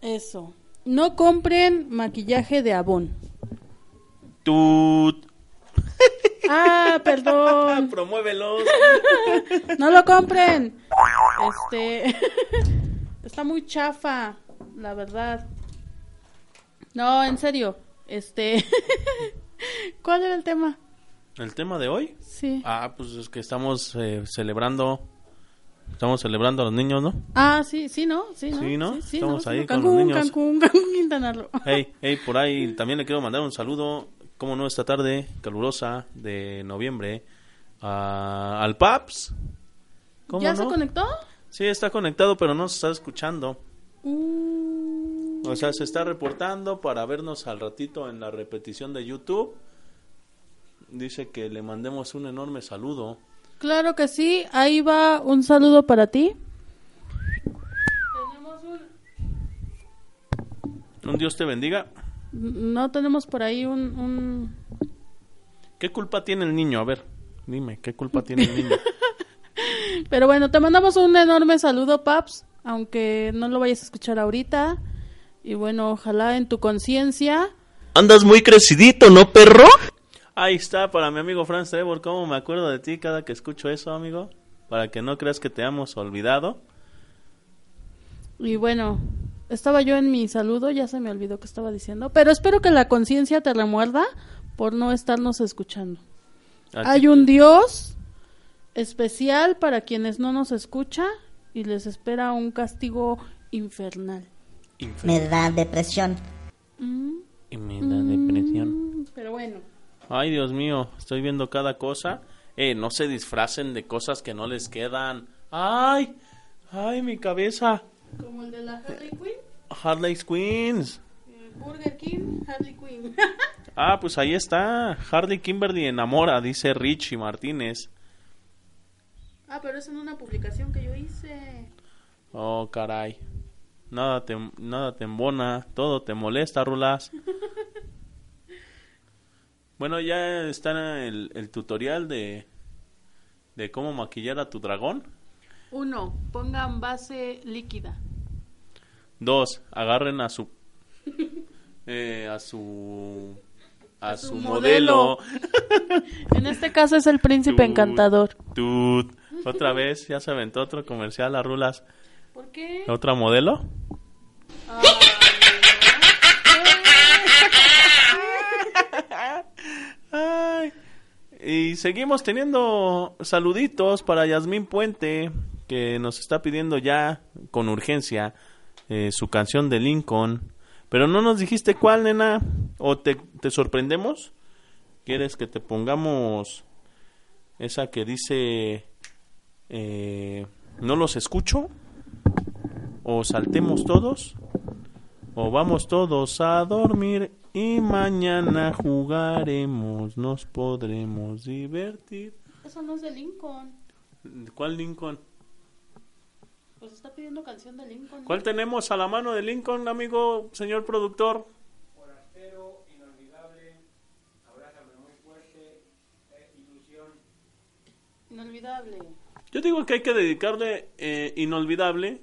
Eso. No compren maquillaje de Avon. Tut. <laughs> Ah, perdón. <laughs> Promuévelo. No lo compren. Este. <laughs> Está muy chafa, la verdad. No, en serio. Este. <laughs> ¿Cuál era el tema? ¿El tema de hoy? Sí. Ah, pues es que estamos eh, celebrando. Estamos celebrando a los niños, ¿no? Ah, sí, sí, ¿no? Sí, ¿no? Sí, ¿no? Sí, sí, Estamos ahí ¿no? con Cancún, los niños. Cancún, Cancún, Quintana Roo. Hey, hey, por ahí también le quiero mandar un saludo, como no, esta tarde calurosa de noviembre a- al Paps. ¿Cómo ¿Ya no? se conectó? Sí, está conectado, pero no se está escuchando. Uh, O sea, se está reportando para vernos al ratito en la repetición de YouTube. Dice que le mandemos un enorme saludo. claro que sí. Ahí va un saludo para ti. Un Dios te bendiga. No tenemos por ahí un... un... ¿Qué culpa tiene el niño? A ver, dime, ¿qué culpa tiene el niño? <laughs> Pero bueno, te mandamos un enorme saludo, Paps, aunque no lo vayas a escuchar ahorita. Y bueno, ojalá en tu conciencia. Andas muy crecidito, ¿no, perro? Ahí está, para mi amigo Franz Trevor, cómo me acuerdo de ti cada que escucho eso, amigo. Para que no creas que te hemos olvidado. Y bueno, estaba yo en mi saludo, ya se me olvidó que estaba diciendo. Pero espero que la conciencia te remuerda por no estarnos escuchando. A Hay un Dios especial para quienes no nos escucha y les espera un castigo infernal. Me da depresión. Y me da depresión. Pero bueno. Ay, Dios mío, estoy viendo cada cosa. Eh, no se disfracen de cosas que no les quedan. Ay, ay, mi cabeza. Como el de la Harley Quinn. Harley's Queens. eh, Burger King, Harley Quinn. <laughs> Ah, pues ahí está. Harley Kimberly enamora, dice Richie Martínez. ah, pero es en una publicación que yo hice. Oh, caray. Nada te, nada te embona, todo te molesta, Rulas. <laughs> bueno, ya está el, el tutorial de, de cómo maquillar a tu dragón. Uno, pongan base líquida. Dos, agarren a su... <laughs> eh, a su... a su modelo. <laughs> En este caso es el príncipe Tut, encantador. tut. Otra vez, ya se aventó otro comercial a Rulas. ¿Por qué? ¿Otra modelo? <laughs> Ay. Y seguimos teniendo saluditos para Yasmín Puente, que nos está pidiendo ya con urgencia eh, su canción de Lincoln. Pero no nos dijiste cuál, nena. ¿O te, te sorprendemos? ¿Quieres que te pongamos esa que dice... eh, no los escucho? ¿O saltemos todos? ¿O vamos todos a dormir y mañana jugaremos? Nos podremos divertir. Eso no es de Lincoln. ¿Cuál Lincoln? Pues está pidiendo canción de Lincoln. ¿Cuál tenemos a la mano de Lincoln, amigo, señor productor? Inolvidable. Yo digo que hay que dedicarle eh, inolvidable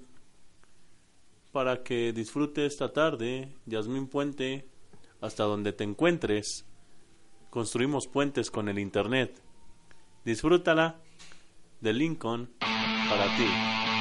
para que disfrute esta tarde, Yasmín Puente, hasta donde te encuentres. Construimos puentes con el Internet. Disfrútala de Lincoln para ti.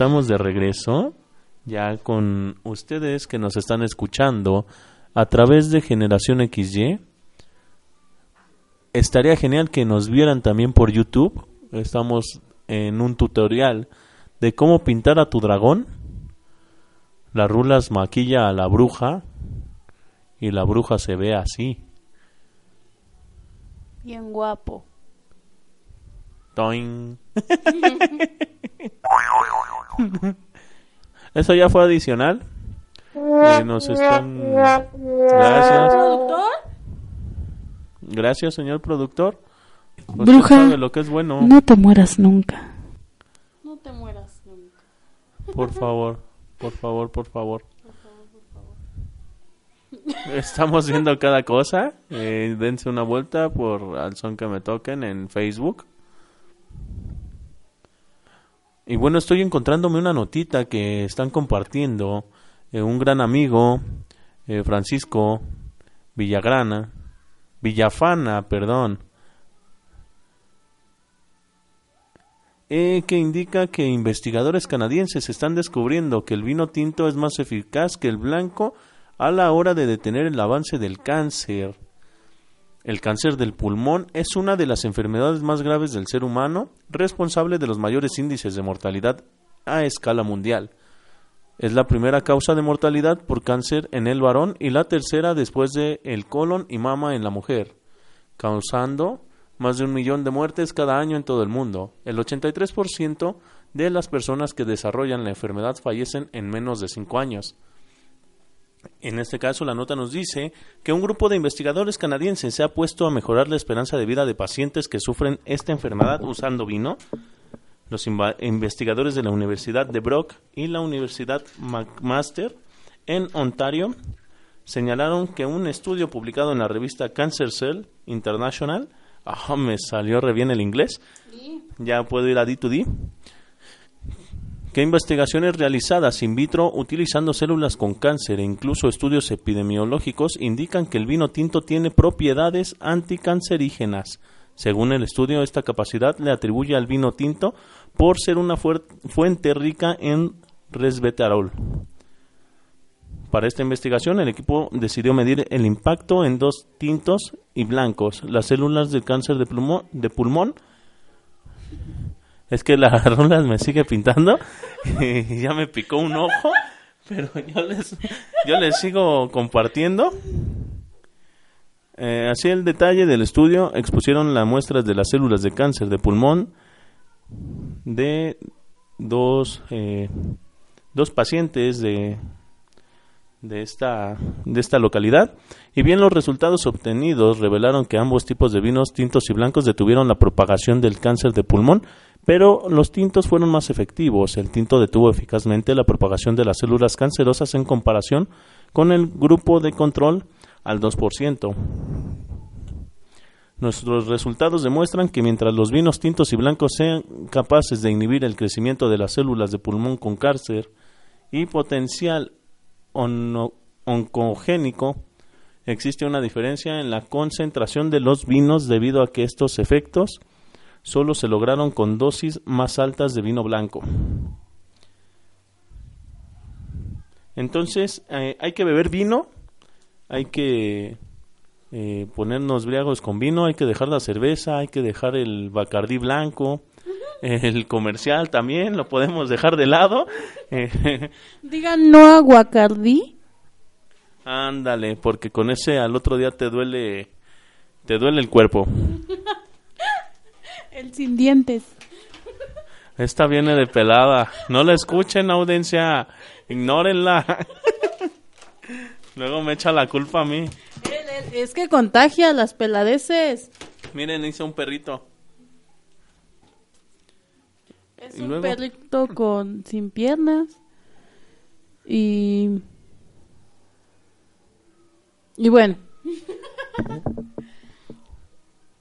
Estamos de regreso ya con ustedes que nos están escuchando a través de Generación XY. Estaría genial que nos vieran también por YouTube. Estamos en un tutorial de cómo pintar a tu dragón. La rulas maquilla a la bruja y la bruja se ve así. Bien guapo. Toing. <laughs> <laughs> Eso ya fue adicional. Eh, nos están. Gracias. ¿Productor? Gracias, señor productor. Usted Bruja, sabe lo que es bueno. no te mueras nunca. No te mueras nunca. Por favor, por favor, por favor. Estamos viendo cada cosa. Eh, dense una vuelta por al son que me toquen en Facebook. Y bueno, estoy encontrándome una notita que están compartiendo eh, un gran amigo, eh, Francisco Villagrana, Villafana, perdón, eh, que indica que investigadores canadienses están descubriendo que el vino tinto es más eficaz que el blanco a la hora de detener el avance del cáncer. El cáncer del pulmón es una de las enfermedades más graves del ser humano, responsable de los mayores índices de mortalidad a escala mundial. Es la primera causa de mortalidad por cáncer en el varón y la tercera después de el colon y mama en la mujer, causando más de un millón de muertes cada año en todo el mundo. El 83% de las personas que desarrollan la enfermedad fallecen en menos de 5 años. En este caso, la nota nos dice que un grupo de investigadores canadienses se ha puesto a mejorar la esperanza de vida de pacientes que sufren esta enfermedad usando vino. Los investigadores de la Universidad de Brock y la Universidad McMaster en Ontario señalaron que un estudio publicado en la revista Cancer Cell International, ah, me salió re bien el inglés, ya puedo ir a D2D, que investigaciones realizadas in vitro utilizando células con cáncer e incluso estudios epidemiológicos indican que el vino tinto tiene propiedades anticancerígenas. Según el estudio, esta capacidad le atribuye al vino tinto por ser una fuente rica en resveratrol. Para esta investigación, el equipo decidió medir el impacto en dos tintos y blancos, las células del cáncer de, de pulmón es que la <laughs> rola me sigue pintando y ya me picó un ojo, pero yo les, yo les sigo compartiendo. Eh, así el detalle del estudio expusieron las muestras de las células de cáncer de pulmón de dos, eh, dos pacientes de, de, esta, de esta localidad. Y bien los resultados obtenidos revelaron que ambos tipos de vinos tintos y blancos detuvieron la propagación del cáncer de pulmón, pero los tintos fueron más efectivos. El tinto detuvo eficazmente la propagación de las células cancerosas en comparación con el grupo de control al 2%. Nuestros resultados demuestran que mientras los vinos tintos y blancos sean capaces de inhibir el crecimiento de las células de pulmón con cáncer y potencial oncogénico, existe una diferencia en la concentración de los vinos debido a que estos efectos solo se lograron con dosis más altas de vino blanco. Entonces, eh, hay que beber vino, hay que eh, ponernos briagos con vino, hay que dejar la cerveza, hay que dejar el bacardí blanco, el comercial también, lo podemos dejar de lado. <laughs> Digan no a Guacardí. Ándale, porque con ese al otro día te duele, te duele el cuerpo. <laughs> El sin dientes. Esta viene de pelada. No la escuchen, audiencia. Ignórenla. <laughs> Luego me echa la culpa a mí. Es que contagia las peladeces. Miren, hice un perrito. Es ¿Y un luego? perrito con sin piernas. Y. Y bueno.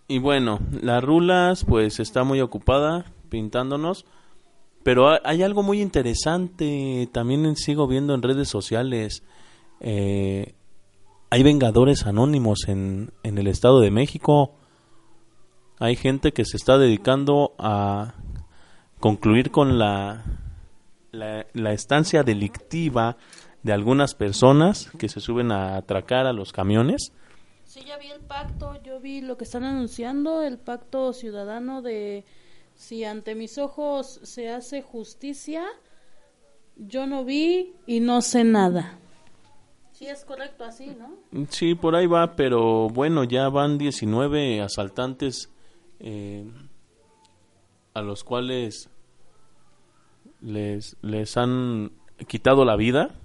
Y bueno, las rulas pues está muy ocupada pintándonos. Pero ha- hay algo muy interesante. También sigo viendo en redes sociales. eh, hay vengadores anónimos en, en el Estado de México. Hay gente que se está dedicando a concluir con la la, la estancia delictiva de algunas personas que se suben a atracar a los camiones. Sí, ya vi el pacto, yo vi lo que están anunciando, el pacto ciudadano de si ante mis ojos se hace justicia, yo no vi y no sé nada. Sí, es correcto así, ¿no? Sí, por ahí va, pero bueno, ya van 19 asaltantes eh, a los cuales les, les han quitado la vida.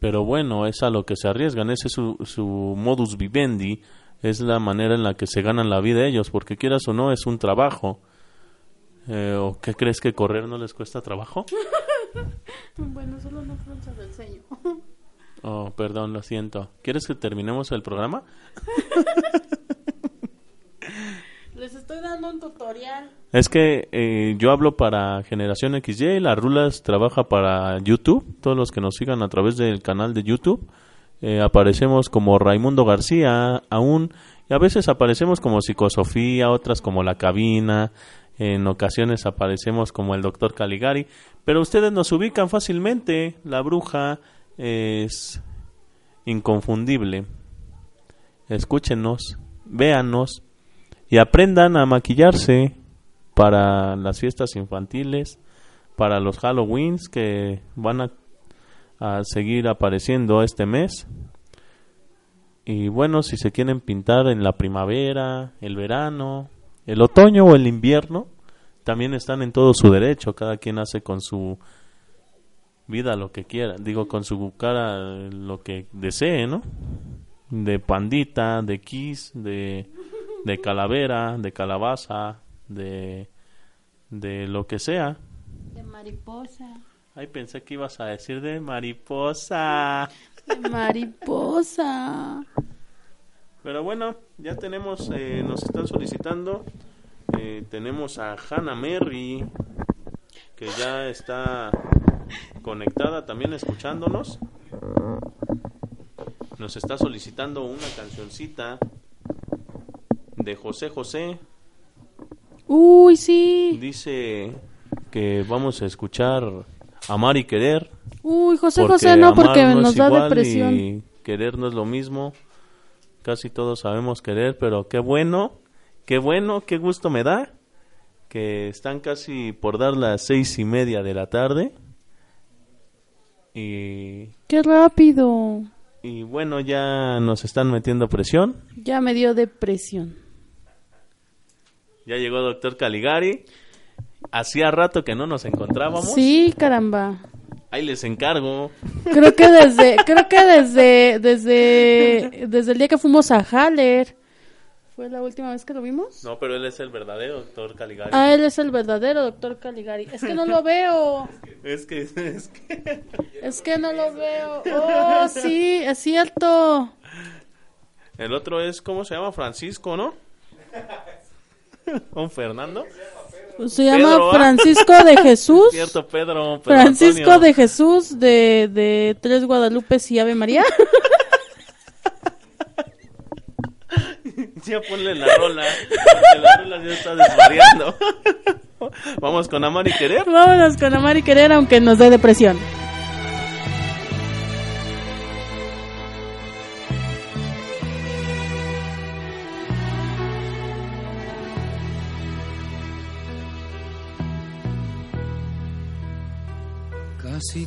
Pero bueno, es a lo que se arriesgan, ese es su, su modus vivendi, es la manera en la que se ganan la vida ellos, porque quieras o no, es un trabajo. Eh, ¿O qué crees que correr no les cuesta trabajo? <laughs> bueno, solo no ceño. Oh, perdón, lo siento. ¿Quieres que terminemos el programa? <laughs> Les estoy dando un tutorial. Es que eh, yo hablo para Generación XY, la Rulas trabaja para YouTube, todos los que nos sigan a través del canal de YouTube. Eh, aparecemos como Raimundo García aún, y a veces aparecemos como Psicosofía, otras como La Cabina, en ocasiones aparecemos como el Doctor Caligari, pero ustedes nos ubican fácilmente, la bruja es inconfundible. Escúchenos, véanos y aprendan a maquillarse para las fiestas infantiles, para los Halloweens que van a, a seguir apareciendo este mes. Y bueno, si se quieren pintar en la primavera, el verano, el otoño o el invierno, también están en todo su derecho. Cada quien hace con su vida lo que quiera. Digo, con su cara lo que desee, ¿no? De pandita, de kiss, de, de calavera, de calabaza, de, de lo que sea. De mariposa. Ay, pensé que ibas a decir de mariposa. De mariposa. Pero bueno, ya tenemos, eh, nos están solicitando. Eh, tenemos a Hannah Merry, que ya está conectada también escuchándonos. Nos está solicitando una cancioncita de José José. Uy, sí. Dice que vamos a escuchar Amar y Querer. Uy, José José no, porque nos da depresión. Y querer no es lo mismo. Casi todos sabemos querer, pero qué bueno, qué bueno, qué gusto me da que están casi por dar las seis y media de la tarde. Y, Qué rápido. y bueno, ya nos están metiendo presión. Ya me dio depresión. Ya llegó Doctor Caligari. Hacía rato que no nos encontrábamos. Sí, caramba. Ahí les encargo. Creo que desde, creo que desde, desde, desde el día que fuimos a Haller. ¿Fue la última vez que lo vimos? No, pero él es el verdadero Doctor Caligari. Ah, él es el verdadero doctor Caligari. Es que no lo veo. Es que, es que... Es que no lo veo. Oh, sí, es cierto. El otro es, ¿cómo se llama? Francisco, ¿no? ¿Un Fernando? Se llama Pedro, ¿ah? Francisco de Jesús. <laughs> Cierto, Pedro. Pedro Francisco Antonio. de Jesús de, de Tres Guadalupes y Ave María. <laughs> Ya ponle la rola. porque la rola ya está desvariando. <laughs> Vamos con Amar y Querer. Vámonos con amar y querer aunque nos dé depresión.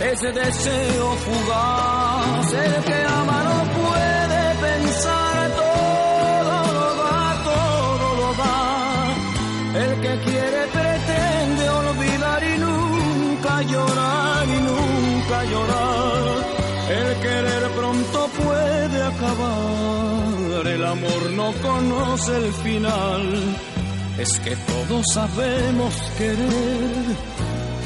Es deseo fugaz. El que ama no puede pensar. Todo lo da, todo lo da. El que quiere pretende olvidar y nunca llorar y nunca llorar. El querer pronto puede acabar, el amor no conoce el final. Es que todos sabemos querer,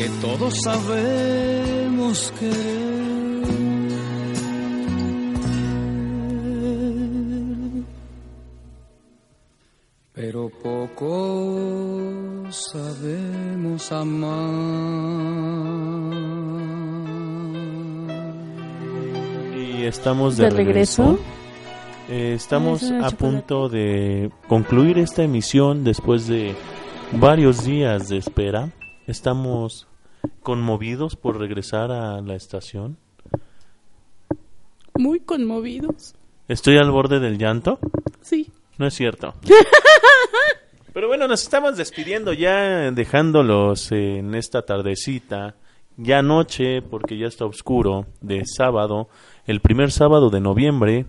Que todos sabemos que pero poco sabemos amar. Y estamos de, ¿De regreso? Eh, estamos a punto de concluir esta emisión después de varios días de espera. Estamos conmovidos por regresar a la estación. Muy conmovidos. Estoy al borde del llanto. Sí. No es cierto. <laughs> Pero bueno, nos estamos despidiendo ya, dejándolos en esta tardecita, ya noche, porque ya está oscuro, de sábado, el primer sábado de noviembre.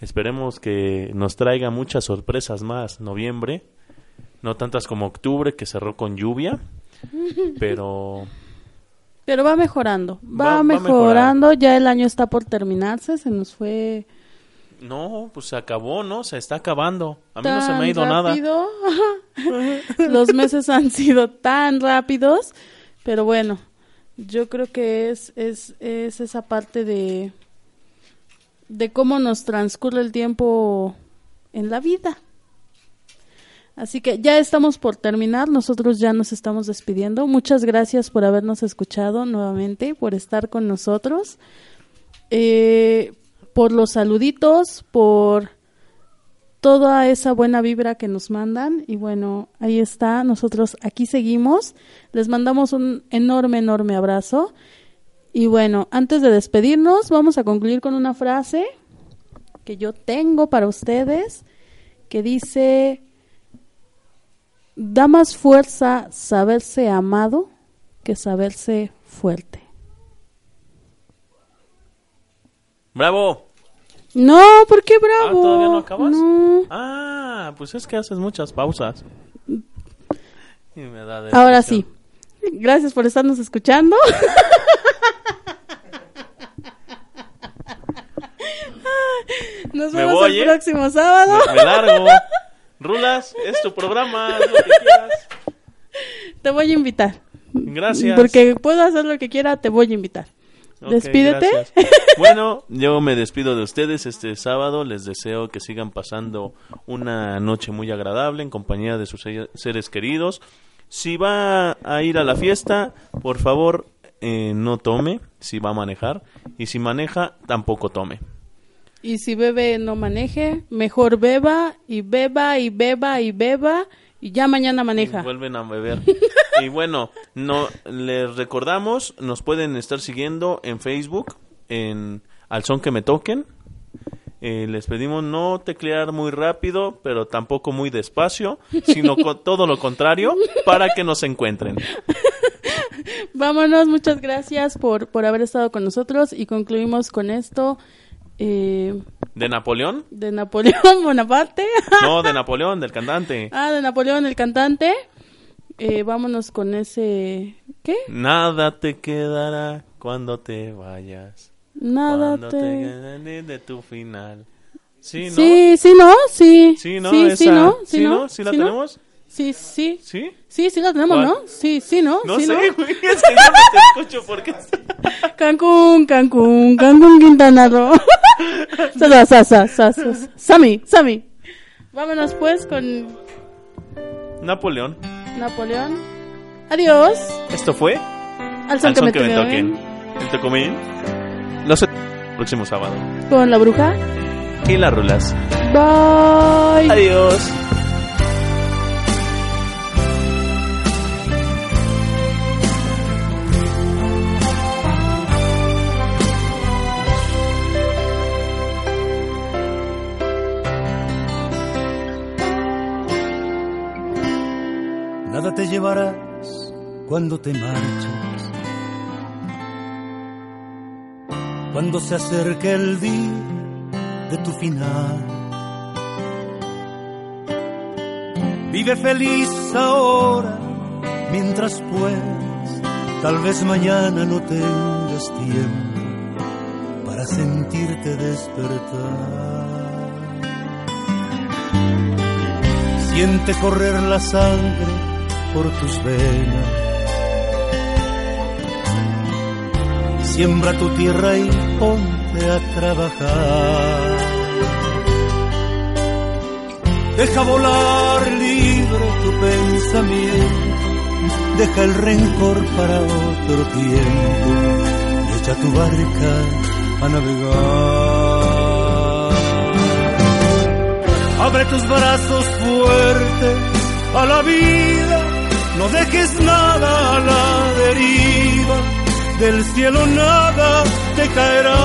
Esperemos que nos traiga muchas sorpresas más noviembre, no tantas como octubre, que cerró con lluvia, <laughs> pero Pero va mejorando, va, Va- va mejorando, ya el año está por terminarse, se nos fue no, pues se acabó, ¿no? Se está acabando. A mí no se me ha ido nada. <laughs> Los meses han sido tan rápidos, pero bueno, yo creo que es, es, es esa parte de, de cómo nos transcurre el tiempo en la vida. Así que ya estamos por terminar, nosotros ya nos estamos despidiendo. Muchas gracias por habernos escuchado nuevamente, por estar con nosotros, eh, por los saluditos, por toda esa buena vibra que nos mandan. Y bueno, ahí está, nosotros aquí seguimos. Les mandamos un enorme, enorme abrazo. Y bueno, antes de despedirnos, vamos a concluir con una frase que yo tengo para ustedes, que dice, da más fuerza saberse amado que saberse fuerte. ¡Bravo! No, ¿por qué Ah, bravo? ¿todavía no acabas? No. Ah, pues es que haces muchas pausas. Y me da Ahora sí. Gracias por estarnos escuchando. <laughs> Nos vemos voy, el ¿eh? próximo sábado. Me, me largo. Rulas, es tu programa, haz lo que quieras. Te voy a invitar. Gracias. Porque puedo hacer lo que quiera, te voy a invitar. Despídete. gracias. <laughs> Bueno, yo me despido de ustedes este sábado. Les deseo que sigan pasando una noche muy agradable en compañía de sus se- seres queridos. Si va a ir a la fiesta, por favor, eh, no tome. Si va a manejar. Y si maneja, tampoco tome. Y si bebe, no maneje. Mejor beba y beba y beba y beba. Y ya mañana maneja. Vuelven a beber. y bueno, no les recordamos, nos pueden estar siguiendo en Facebook, en Al Son que me toquen. Eh, les pedimos no teclear muy rápido, pero tampoco muy despacio, sino con <laughs> todo lo contrario, para que nos encuentren. Vámonos, muchas gracias por, por haber estado con nosotros y concluimos con esto. Eh, ¿De Napoleón? de Napoleón <laughs> Bonaparte. No, de Napoleón, del cantante. <laughs> ah, de Napoleón el cantante. Eh, vámonos con ese... ¿Qué? Nada te quedará cuando te vayas. Nada cuando te... quede de tu final. Sí, ¿no? Sí, sí, ¿no? Sí. Sí, ¿no? Sí, sí, Esa- ¿no? ¿Sí, no? ¿Sí la tenemos? Sí, sí. ¿Sí? Sí, sí la tenemos, ¿Cuál? ¿no? Sí, sí, ¿no? No sí, sé, ¿no? güey, <laughs> es que yo no te escucho porque... <laughs> Cancún, Cancún, Cancún, Quintana Roo. <laughs> sa, sa, sa, sa, sa, sa. Sammy, Sammy. Vámonos pues con Napoleón. Napoleón. Adiós. Esto fue... Al son que me que me toquen. El Tocomín. Los próximo sábado. Con la bruja. Y las rulas. Bye. Adiós. Nada te llevarás cuando te marches. Cuando se acerque el día de tu final. Vive feliz ahora mientras puedas. Tal vez mañana no tengas tiempo para sentirte despertar. Siente correr la sangre por tus venas. Siembra tu tierra y ponte a trabajar. Deja volar libre tu pensamiento. Deja el rencor para otro tiempo. Y echa tu barca a navegar. Abre tus brazos fuertes a la vida, no dejes nada a la deriva, del cielo nada te caerá.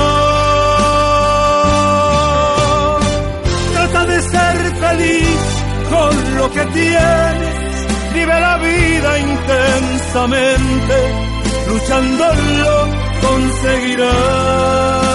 Trata de ser feliz con lo que tienes, vive la vida intensamente, luchándolo conseguirás.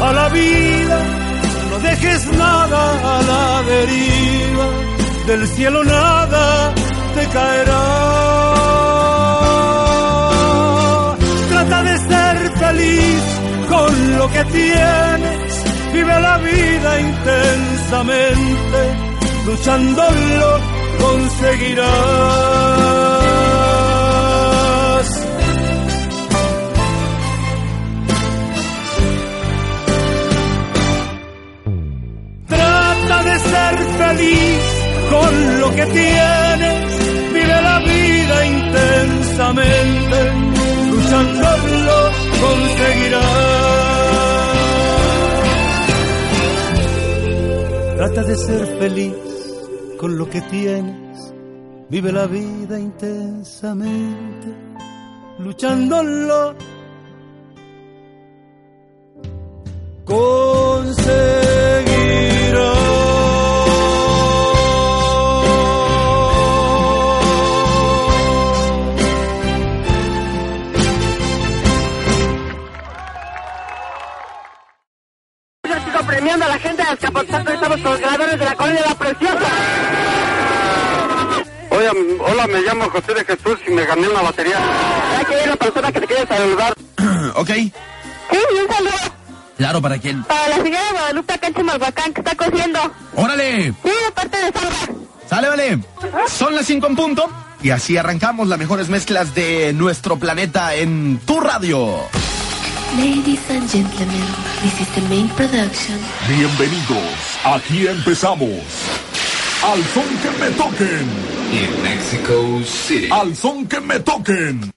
a la vida, no dejes nada a la deriva, del cielo nada te caerá. Trata de ser feliz con lo que tienes, vive la vida intensamente, luchándolo conseguirás. Ser feliz con lo que tienes, vive la vida intensamente, luchándolo conseguirás. Trata de ser feliz con lo que tienes, vive la vida intensamente, luchándolo. Yo premiando a la gente de Azcapotzalco. Estamos con los ganadores de la colonia La Preciosa. Oye, hola, ¿me llamo José de Jesús y me gané una batería. Aquí hay una persona que te quiere saludar. <clears throat> ok. Sí, un saludo Claro, ¿para quién? para la señora Guadalupe acá en Chimalhuacán que está cosiendo. ¡Órale! Sí, de parte de Salva. Sale, vale. Son las 5 en punto. Y así arrancamos las mejores mezclas de nuestro planeta en tu radio. Ladies and gentlemen, this is the main production. Bienvenidos, aquí empezamos. Al son que me toquen. In Mexico City. Al son que me toquen.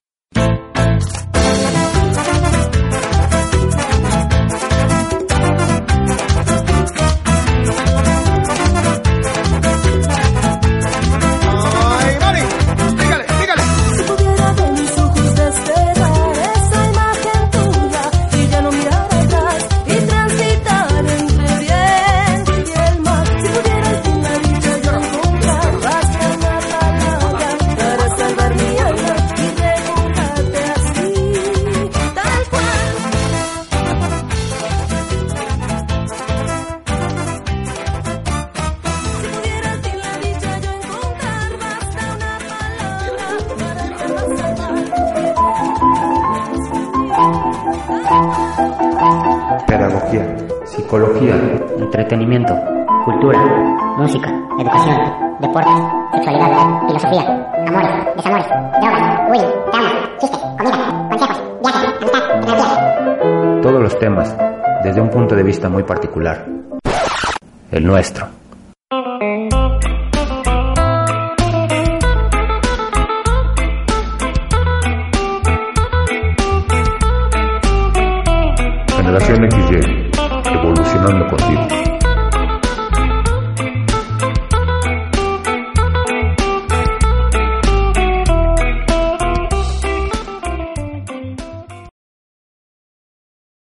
Música, educación, deportes, sexualidad, filosofía, amores, desamores, drogas, bullying, drama, chistes, comida, consejos, viajes, amistad, energía. todos los temas desde un punto de vista muy particular. El nuestro. Generación XY, evolucionando contigo.